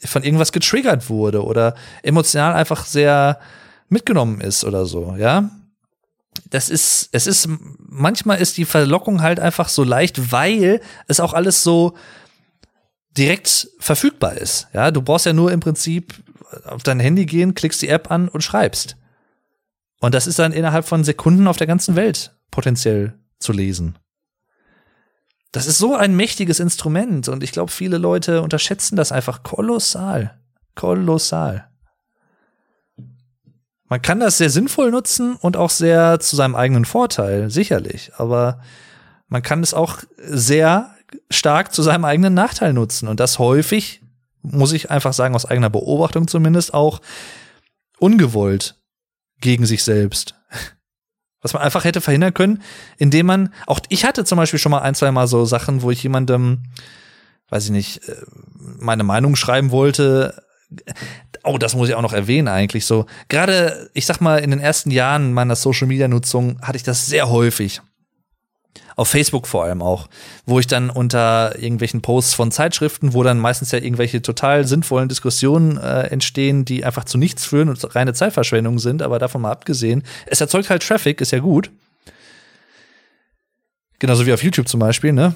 äh, von irgendwas getriggert wurde oder emotional einfach sehr mitgenommen ist oder so, ja. das ist, es ist, manchmal ist die Verlockung halt einfach so leicht, weil es auch alles so direkt verfügbar ist. Ja, du brauchst ja nur im Prinzip auf dein Handy gehen, klickst die App an und schreibst. Und das ist dann innerhalb von Sekunden auf der ganzen Welt potenziell zu lesen. Das ist so ein mächtiges Instrument und ich glaube, viele Leute unterschätzen das einfach kolossal. Kolossal. Man kann das sehr sinnvoll nutzen und auch sehr zu seinem eigenen Vorteil, sicherlich. Aber man kann es auch sehr stark zu seinem eigenen Nachteil nutzen. Und das häufig, muss ich einfach sagen, aus eigener Beobachtung zumindest, auch ungewollt gegen sich selbst. *laughs* Was man einfach hätte verhindern können, indem man, auch ich hatte zum Beispiel schon mal ein, zwei Mal so Sachen, wo ich jemandem, weiß ich nicht, äh, meine Meinung schreiben wollte, oh, das muss ich auch noch erwähnen eigentlich so. Gerade, ich sag mal, in den ersten Jahren meiner Social Media Nutzung hatte ich das sehr häufig. Auf Facebook vor allem auch, wo ich dann unter irgendwelchen Posts von Zeitschriften, wo dann meistens ja irgendwelche total sinnvollen Diskussionen äh, entstehen, die einfach zu nichts führen und reine Zeitverschwendung sind, aber davon mal abgesehen, es erzeugt halt Traffic, ist ja gut. Genauso wie auf YouTube zum Beispiel, ne?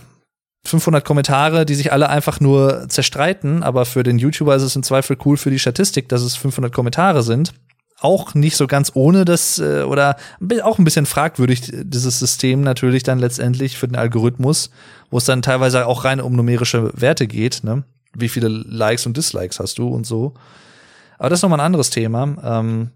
500 Kommentare, die sich alle einfach nur zerstreiten, aber für den YouTuber ist es im Zweifel cool für die Statistik, dass es 500 Kommentare sind. Auch nicht so ganz ohne das äh, oder auch ein bisschen fragwürdig dieses System natürlich dann letztendlich für den Algorithmus, wo es dann teilweise auch rein um numerische Werte geht, ne? Wie viele Likes und Dislikes hast du und so. Aber das ist nochmal ein anderes Thema. Ähm,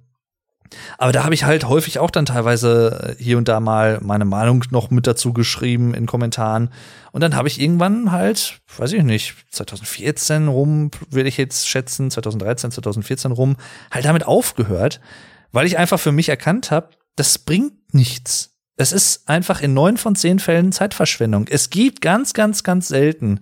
aber da habe ich halt häufig auch dann teilweise äh, hier und da mal meine Meinung noch mit dazu geschrieben in Kommentaren. Und dann habe ich irgendwann halt, weiß ich nicht, 2014 rum, will ich jetzt schätzen, 2013, 2014 rum, halt damit aufgehört, weil ich einfach für mich erkannt habe, das bringt nichts. Es ist einfach in neun von zehn Fällen Zeitverschwendung. Es gibt ganz, ganz, ganz selten,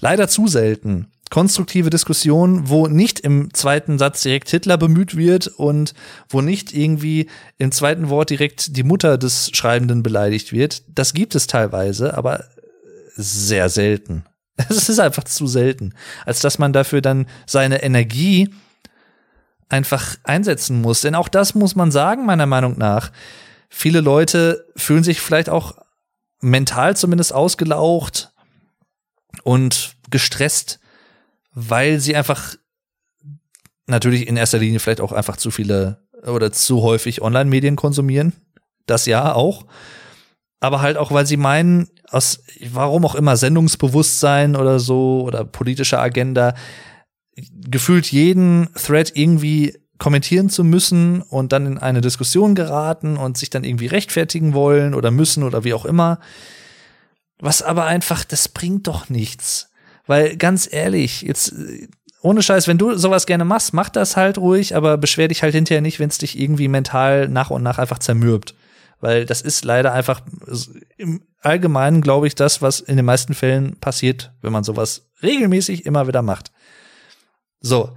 leider zu selten, konstruktive Diskussion, wo nicht im zweiten Satz direkt Hitler bemüht wird und wo nicht irgendwie im zweiten Wort direkt die Mutter des Schreibenden beleidigt wird. Das gibt es teilweise, aber sehr selten. *laughs* Es ist einfach zu selten, als dass man dafür dann seine Energie einfach einsetzen muss. Denn auch das muss man sagen, meiner Meinung nach. Viele Leute fühlen sich vielleicht auch mental zumindest ausgelaucht und gestresst weil sie einfach natürlich in erster Linie vielleicht auch einfach zu viele oder zu häufig Online-Medien konsumieren. Das ja auch. Aber halt auch, weil sie meinen, aus warum auch immer Sendungsbewusstsein oder so oder politische Agenda, gefühlt jeden Thread irgendwie kommentieren zu müssen und dann in eine Diskussion geraten und sich dann irgendwie rechtfertigen wollen oder müssen oder wie auch immer. Was aber einfach, das bringt doch nichts. Weil ganz ehrlich, jetzt ohne Scheiß, wenn du sowas gerne machst, mach das halt ruhig, aber beschwer dich halt hinterher nicht, wenn es dich irgendwie mental nach und nach einfach zermürbt. Weil das ist leider einfach im Allgemeinen, glaube ich, das, was in den meisten Fällen passiert, wenn man sowas regelmäßig immer wieder macht. So,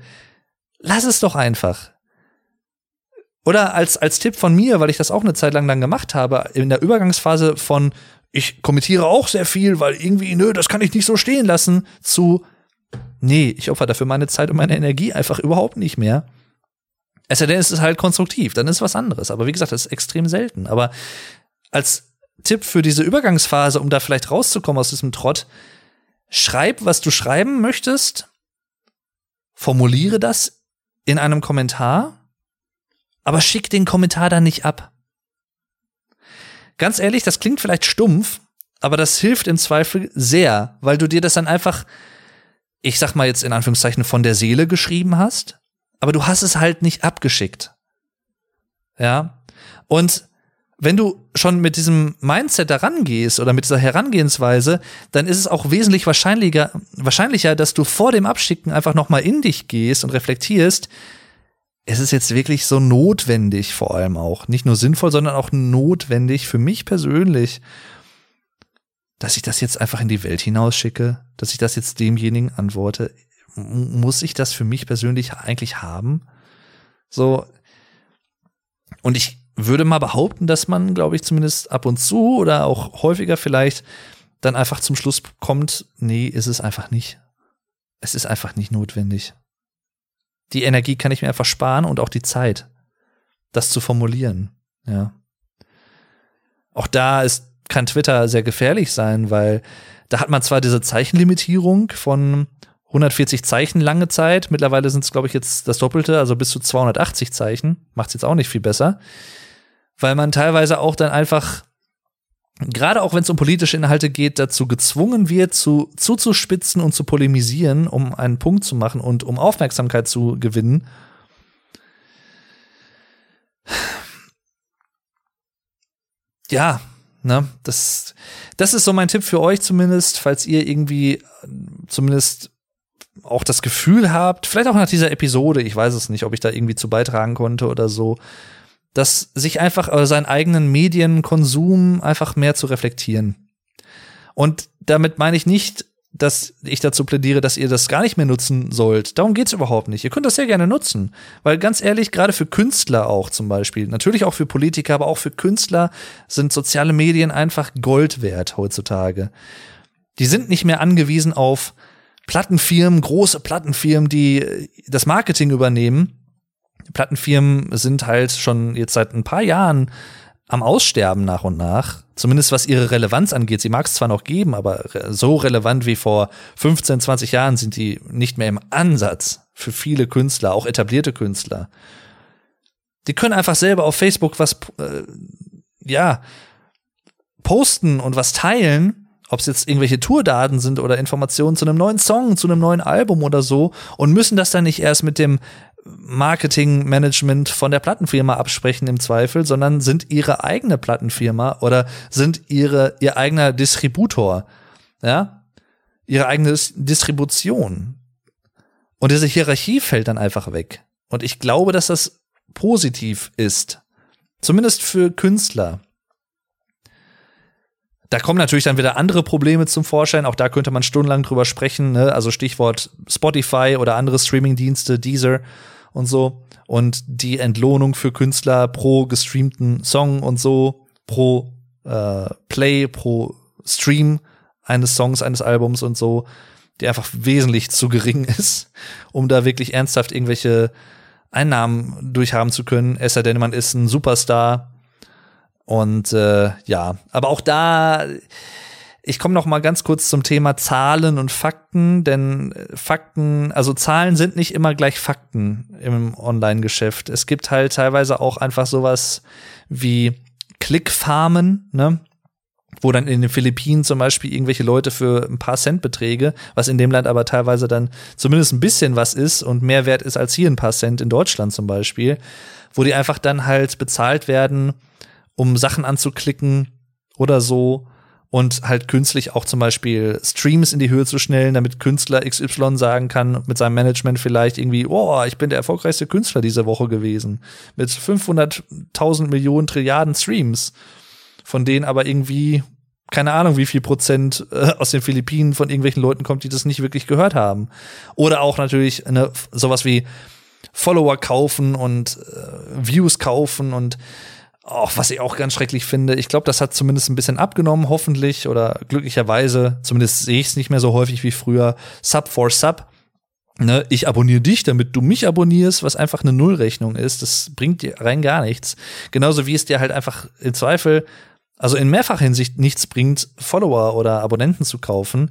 lass es doch einfach. Oder als, als Tipp von mir, weil ich das auch eine Zeit lang dann gemacht habe, in der Übergangsphase von ich kommentiere auch sehr viel, weil irgendwie, nö, das kann ich nicht so stehen lassen, zu, nee, ich opfer dafür meine Zeit und meine Energie einfach überhaupt nicht mehr. Es sei denn, es ist halt konstruktiv, dann ist was anderes. Aber wie gesagt, das ist extrem selten. Aber als Tipp für diese Übergangsphase, um da vielleicht rauszukommen aus diesem Trott, schreib, was du schreiben möchtest, formuliere das in einem Kommentar, aber schick den Kommentar dann nicht ab ganz ehrlich, das klingt vielleicht stumpf, aber das hilft im Zweifel sehr, weil du dir das dann einfach, ich sag mal jetzt in Anführungszeichen, von der Seele geschrieben hast, aber du hast es halt nicht abgeschickt. Ja. Und wenn du schon mit diesem Mindset da rangehst oder mit dieser Herangehensweise, dann ist es auch wesentlich wahrscheinlicher, wahrscheinlicher, dass du vor dem Abschicken einfach nochmal in dich gehst und reflektierst, es ist jetzt wirklich so notwendig, vor allem auch. Nicht nur sinnvoll, sondern auch notwendig für mich persönlich, dass ich das jetzt einfach in die Welt hinausschicke, dass ich das jetzt demjenigen antworte. Muss ich das für mich persönlich eigentlich haben? So. Und ich würde mal behaupten, dass man, glaube ich, zumindest ab und zu oder auch häufiger vielleicht dann einfach zum Schluss kommt, nee, ist es einfach nicht. Es ist einfach nicht notwendig. Die Energie kann ich mir einfach sparen und auch die Zeit, das zu formulieren. Ja. Auch da ist, kann Twitter sehr gefährlich sein, weil da hat man zwar diese Zeichenlimitierung von 140 Zeichen lange Zeit. Mittlerweile sind es, glaube ich, jetzt das Doppelte, also bis zu 280 Zeichen. Macht es jetzt auch nicht viel besser. Weil man teilweise auch dann einfach, gerade auch wenn es um politische Inhalte geht, dazu gezwungen wird, zu, zuzuspitzen und zu polemisieren, um einen Punkt zu machen und um Aufmerksamkeit zu gewinnen. Ja, ne, das, das ist so mein Tipp für euch zumindest, falls ihr irgendwie zumindest auch das Gefühl habt, vielleicht auch nach dieser Episode, ich weiß es nicht, ob ich da irgendwie zu beitragen konnte oder so, dass sich einfach oder seinen eigenen Medienkonsum einfach mehr zu reflektieren. Und damit meine ich nicht, dass ich dazu plädiere, dass ihr das gar nicht mehr nutzen sollt. Darum geht's überhaupt nicht. Ihr könnt das sehr gerne nutzen. Weil ganz ehrlich, gerade für Künstler auch zum Beispiel, natürlich auch für Politiker, aber auch für Künstler sind soziale Medien einfach Gold wert heutzutage. Die sind nicht mehr angewiesen auf Plattenfirmen, große Plattenfirmen, die das Marketing übernehmen. Plattenfirmen sind halt schon jetzt seit ein paar Jahren am Aussterben nach und nach. Zumindest was ihre Relevanz angeht. Sie mag es zwar noch geben, aber so relevant wie vor 15, 20 Jahren sind die nicht mehr im Ansatz für viele Künstler, auch etablierte Künstler. Die können einfach selber auf Facebook was, äh, ja, posten und was teilen ob es jetzt irgendwelche Tourdaten sind oder Informationen zu einem neuen Song, zu einem neuen Album oder so und müssen das dann nicht erst mit dem Marketingmanagement von der Plattenfirma absprechen im Zweifel, sondern sind ihre eigene Plattenfirma oder sind ihre ihr eigener Distributor, ja, ihre eigene Distribution. Und diese Hierarchie fällt dann einfach weg. Und ich glaube, dass das positiv ist. Zumindest für Künstler. Da kommen natürlich dann wieder andere Probleme zum Vorschein. Auch da könnte man stundenlang drüber sprechen. Ne? Also Stichwort Spotify oder andere Streamingdienste, Deezer und so. Und die Entlohnung für Künstler pro gestreamten Song und so, pro äh, Play, pro Stream eines Songs, eines Albums und so, die einfach wesentlich zu gering *laughs* ist, um da wirklich ernsthaft irgendwelche Einnahmen durchhaben zu können. Es sei denn, man ist ein Superstar und äh, ja, aber auch da, ich komme noch mal ganz kurz zum Thema Zahlen und Fakten, denn äh, Fakten, also Zahlen sind nicht immer gleich Fakten im Online-Geschäft. Es gibt halt teilweise auch einfach sowas wie Klickfarmen, ne? wo dann in den Philippinen zum Beispiel irgendwelche Leute für ein paar Centbeträge, was in dem Land aber teilweise dann zumindest ein bisschen was ist und mehr wert ist als hier ein paar Cent in Deutschland zum Beispiel, wo die einfach dann halt bezahlt werden, um Sachen anzuklicken oder so und halt künstlich auch zum Beispiel Streams in die Höhe zu schnellen, damit Künstler XY sagen kann mit seinem Management vielleicht irgendwie, oh, ich bin der erfolgreichste Künstler diese Woche gewesen mit 500.000 Millionen Trilliarden Streams, von denen aber irgendwie keine Ahnung, wie viel Prozent äh, aus den Philippinen von irgendwelchen Leuten kommt, die das nicht wirklich gehört haben. Oder auch natürlich eine, sowas wie Follower kaufen und äh, Views kaufen und auch was ich auch ganz schrecklich finde, ich glaube, das hat zumindest ein bisschen abgenommen, hoffentlich oder glücklicherweise. Zumindest sehe ich es nicht mehr so häufig wie früher. Sub for Sub. Ne, ich abonniere dich, damit du mich abonnierst, was einfach eine Nullrechnung ist. Das bringt dir rein gar nichts. Genauso wie es dir halt einfach im Zweifel, also in mehrfacher Hinsicht nichts bringt, Follower oder Abonnenten zu kaufen.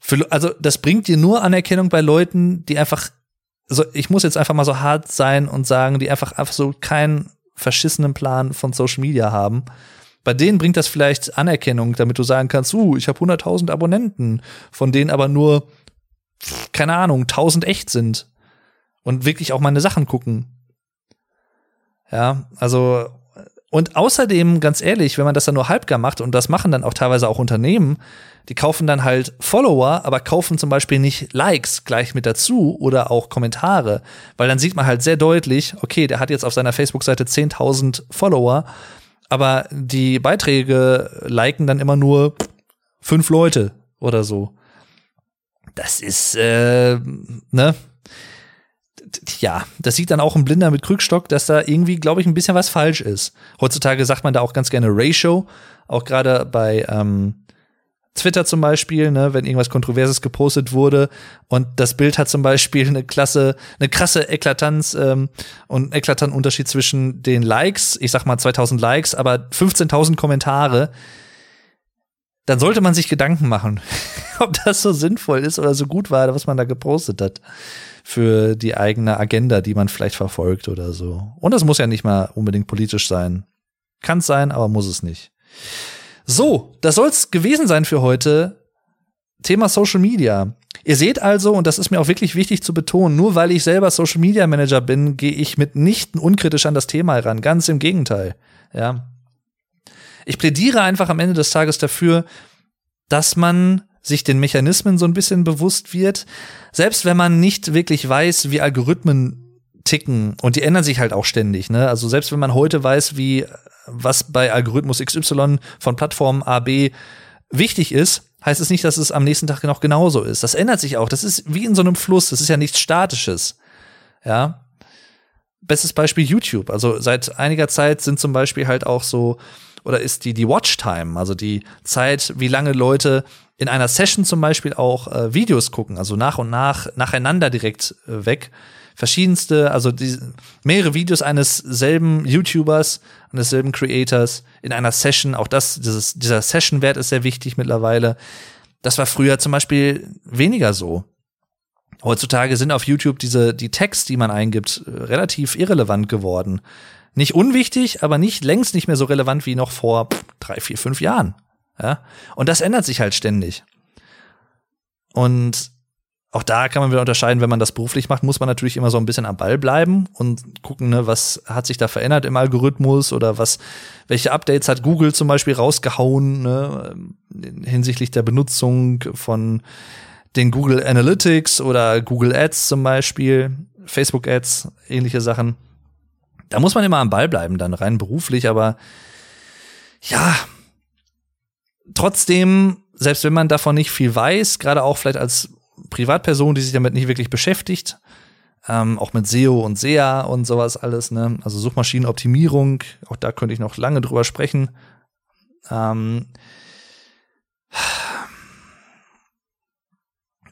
Für, also das bringt dir nur Anerkennung bei Leuten, die einfach, also ich muss jetzt einfach mal so hart sein und sagen, die einfach einfach so kein verschissenen Plan von Social Media haben. Bei denen bringt das vielleicht Anerkennung, damit du sagen kannst, uh, ich habe 100.000 Abonnenten, von denen aber nur, keine Ahnung, 1000 echt sind und wirklich auch meine Sachen gucken. Ja, also und außerdem, ganz ehrlich, wenn man das dann nur halbgar macht, und das machen dann auch teilweise auch Unternehmen, die kaufen dann halt Follower, aber kaufen zum Beispiel nicht Likes gleich mit dazu oder auch Kommentare, weil dann sieht man halt sehr deutlich, okay, der hat jetzt auf seiner Facebook-Seite 10.000 Follower, aber die Beiträge liken dann immer nur fünf Leute oder so. Das ist, äh, ne? Ja, das sieht dann auch ein Blinder mit Krückstock, dass da irgendwie, glaube ich, ein bisschen was falsch ist. Heutzutage sagt man da auch ganz gerne Ratio, auch gerade bei ähm, Twitter zum Beispiel, ne, wenn irgendwas Kontroverses gepostet wurde. Und das Bild hat zum Beispiel eine klasse, eine krasse Eklatanz ähm, und eklatanten Unterschied zwischen den Likes, ich sag mal 2000 Likes, aber 15.000 Kommentare, dann sollte man sich Gedanken machen, *laughs* ob das so sinnvoll ist oder so gut war, was man da gepostet hat für die eigene Agenda, die man vielleicht verfolgt oder so. Und das muss ja nicht mal unbedingt politisch sein. Kann sein, aber muss es nicht. So, das soll's gewesen sein für heute. Thema Social Media. Ihr seht also, und das ist mir auch wirklich wichtig zu betonen, nur weil ich selber Social Media Manager bin, gehe ich mitnichten unkritisch an das Thema heran. Ganz im Gegenteil. Ja. Ich plädiere einfach am Ende des Tages dafür, dass man sich den Mechanismen so ein bisschen bewusst wird. Selbst wenn man nicht wirklich weiß, wie Algorithmen ticken, und die ändern sich halt auch ständig, ne? Also selbst wenn man heute weiß, wie was bei Algorithmus XY von Plattform A, B wichtig ist, heißt es nicht, dass es am nächsten Tag noch genauso ist. Das ändert sich auch. Das ist wie in so einem Fluss. Das ist ja nichts Statisches. Ja. Bestes Beispiel YouTube. Also seit einiger Zeit sind zum Beispiel halt auch so, oder ist die, die Watchtime, also die Zeit, wie lange Leute in einer Session zum Beispiel auch äh, Videos gucken, also nach und nach, nacheinander direkt äh, weg verschiedenste, also die, mehrere Videos eines selben YouTubers, eines selben Creators in einer Session. Auch das, dieses, dieser Session-Wert ist sehr wichtig mittlerweile. Das war früher zum Beispiel weniger so. Heutzutage sind auf YouTube diese, die Tags, die man eingibt, relativ irrelevant geworden. Nicht unwichtig, aber nicht längst nicht mehr so relevant wie noch vor drei, vier, fünf Jahren. Ja? Und das ändert sich halt ständig. Und auch da kann man wieder unterscheiden, wenn man das beruflich macht, muss man natürlich immer so ein bisschen am Ball bleiben und gucken, ne, was hat sich da verändert im Algorithmus oder was, welche Updates hat Google zum Beispiel rausgehauen, ne, hinsichtlich der Benutzung von den Google Analytics oder Google Ads zum Beispiel, Facebook Ads, ähnliche Sachen. Da muss man immer am Ball bleiben, dann rein beruflich, aber ja, trotzdem, selbst wenn man davon nicht viel weiß, gerade auch vielleicht als Privatperson, die sich damit nicht wirklich beschäftigt. Ähm, auch mit SEO und SEA und sowas alles, ne? Also Suchmaschinenoptimierung, auch da könnte ich noch lange drüber sprechen. Ähm,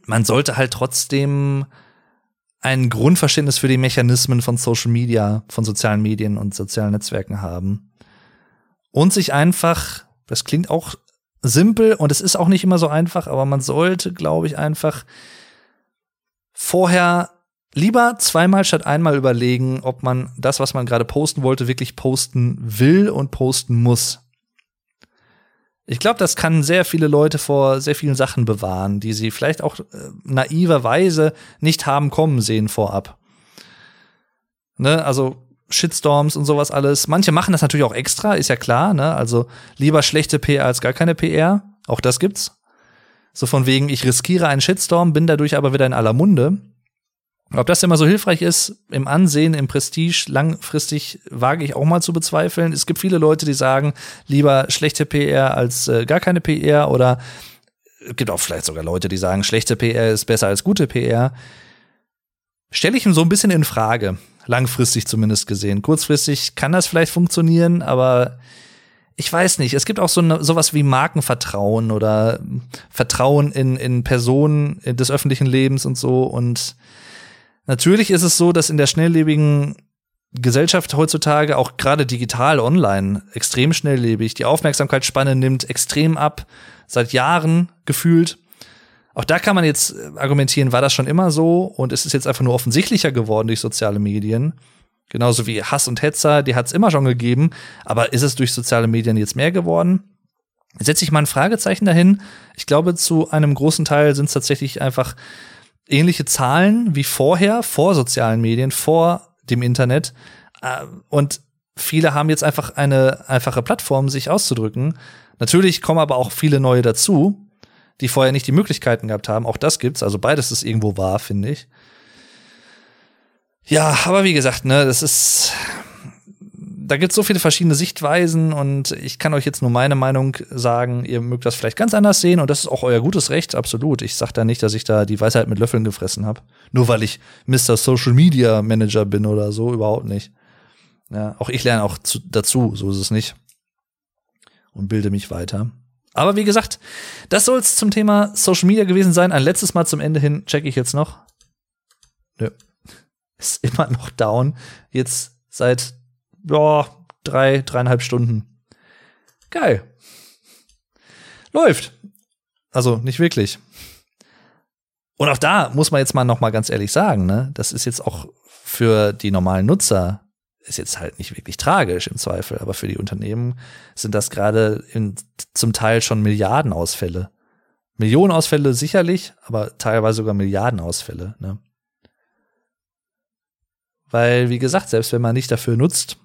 man sollte halt trotzdem ein Grundverständnis für die Mechanismen von Social Media, von sozialen Medien und sozialen Netzwerken haben. Und sich einfach, das klingt auch simpel und es ist auch nicht immer so einfach, aber man sollte, glaube ich, einfach vorher lieber zweimal statt einmal überlegen, ob man das, was man gerade posten wollte, wirklich posten will und posten muss. Ich glaube, das kann sehr viele Leute vor sehr vielen Sachen bewahren, die sie vielleicht auch äh, naiverweise nicht haben kommen sehen vorab. Ne, also Shitstorms und sowas alles. Manche machen das natürlich auch extra, ist ja klar, ne? Also lieber schlechte PR als gar keine PR. Auch das gibt's. So von wegen, ich riskiere einen Shitstorm, bin dadurch aber wieder in aller Munde. Ob das immer so hilfreich ist, im Ansehen, im Prestige, langfristig wage ich auch mal zu bezweifeln. Es gibt viele Leute, die sagen, lieber schlechte PR als äh, gar keine PR oder es gibt auch vielleicht sogar Leute, die sagen, schlechte PR ist besser als gute PR. Stelle ich ihm so ein bisschen in Frage langfristig zumindest gesehen. Kurzfristig kann das vielleicht funktionieren, aber ich weiß nicht. Es gibt auch so ne, sowas wie Markenvertrauen oder Vertrauen in, in Personen des öffentlichen Lebens und so. Und natürlich ist es so, dass in der schnelllebigen Gesellschaft heutzutage auch gerade digital online extrem schnelllebig die Aufmerksamkeitsspanne nimmt extrem ab, seit Jahren gefühlt. Auch da kann man jetzt äh, argumentieren, war das schon immer so und es ist jetzt einfach nur offensichtlicher geworden durch soziale Medien. Genauso wie Hass und Hetzer, die hat es immer schon gegeben, aber ist es durch soziale Medien jetzt mehr geworden? Setze ich mal ein Fragezeichen dahin. Ich glaube, zu einem großen Teil sind es tatsächlich einfach ähnliche Zahlen wie vorher, vor sozialen Medien, vor dem Internet. Äh, und viele haben jetzt einfach eine einfache Plattform, sich auszudrücken. Natürlich kommen aber auch viele neue dazu die vorher nicht die Möglichkeiten gehabt haben. Auch das gibt's. Also beides ist irgendwo wahr, finde ich. Ja, aber wie gesagt, ne, das ist, da gibt's so viele verschiedene Sichtweisen und ich kann euch jetzt nur meine Meinung sagen. Ihr mögt das vielleicht ganz anders sehen und das ist auch euer gutes Recht, absolut. Ich sag da nicht, dass ich da die Weisheit mit Löffeln gefressen habe. Nur weil ich Mr. Social Media Manager bin oder so, überhaupt nicht. Ja, auch ich lerne auch zu, dazu, so ist es nicht. Und bilde mich weiter. Aber wie gesagt, das soll es zum Thema Social Media gewesen sein. Ein letztes Mal zum Ende hin checke ich jetzt noch. Nö. *laughs* Ist immer noch down. Jetzt seit ja, drei, dreieinhalb Stunden. Geil. Läuft. Also nicht wirklich. Und auch da muss man jetzt mal noch mal ganz ehrlich sagen, ne, das ist jetzt auch für die normalen Nutzer ist jetzt halt nicht wirklich tragisch im Zweifel, aber für die Unternehmen sind das gerade zum Teil schon Milliardenausfälle. Millionenausfälle sicherlich, aber teilweise sogar Milliardenausfälle. Ne? Weil, wie gesagt, selbst wenn man nicht dafür nutzt,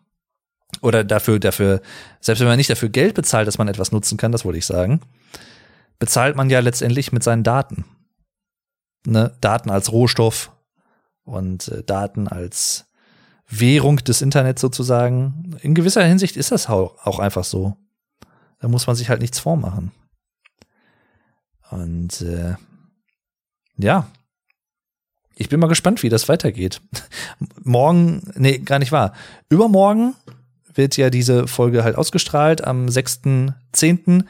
oder dafür, dafür, selbst wenn man nicht dafür Geld bezahlt, dass man etwas nutzen kann, das wollte ich sagen, bezahlt man ja letztendlich mit seinen Daten. Ne? Daten als Rohstoff und äh, Daten als Währung des Internets sozusagen. In gewisser Hinsicht ist das auch einfach so. Da muss man sich halt nichts vormachen. Und äh, ja, ich bin mal gespannt, wie das weitergeht. *laughs* Morgen, nee, gar nicht wahr. Übermorgen wird ja diese Folge halt ausgestrahlt am 6.10.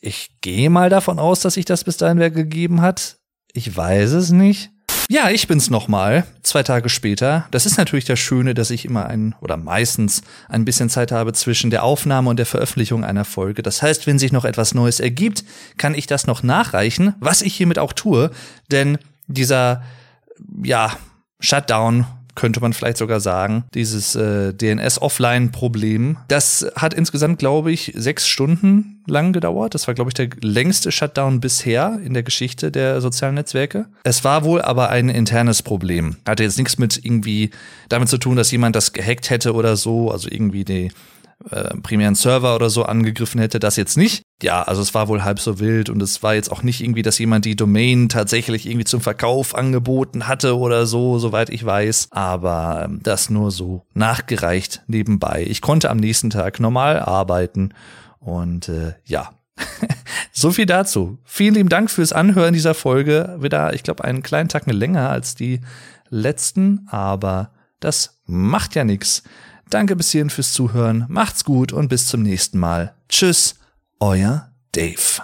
Ich gehe mal davon aus, dass sich das bis dahin wer gegeben hat. Ich weiß es nicht. Ja, ich bin's nochmal, zwei Tage später. Das ist natürlich das Schöne, dass ich immer ein oder meistens ein bisschen Zeit habe zwischen der Aufnahme und der Veröffentlichung einer Folge. Das heißt, wenn sich noch etwas Neues ergibt, kann ich das noch nachreichen, was ich hiermit auch tue, denn dieser, ja, Shutdown könnte man vielleicht sogar sagen, dieses äh, DNS-Offline-Problem. Das hat insgesamt, glaube ich, sechs Stunden lang gedauert. Das war, glaube ich, der längste Shutdown bisher in der Geschichte der sozialen Netzwerke. Es war wohl aber ein internes Problem. Hatte jetzt nichts mit irgendwie damit zu tun, dass jemand das gehackt hätte oder so, also irgendwie die äh, primären Server oder so angegriffen hätte, das jetzt nicht. Ja, also es war wohl halb so wild und es war jetzt auch nicht irgendwie, dass jemand die Domain tatsächlich irgendwie zum Verkauf angeboten hatte oder so, soweit ich weiß. Aber ähm, das nur so nachgereicht nebenbei. Ich konnte am nächsten Tag normal arbeiten und äh, ja. *laughs* so viel dazu. Vielen lieben Dank fürs Anhören dieser Folge. Wieder, ich glaube, einen kleinen Tacken länger als die letzten, aber das macht ja nichts. Danke bis hierhin fürs Zuhören. Macht's gut und bis zum nächsten Mal. Tschüss, euer Dave.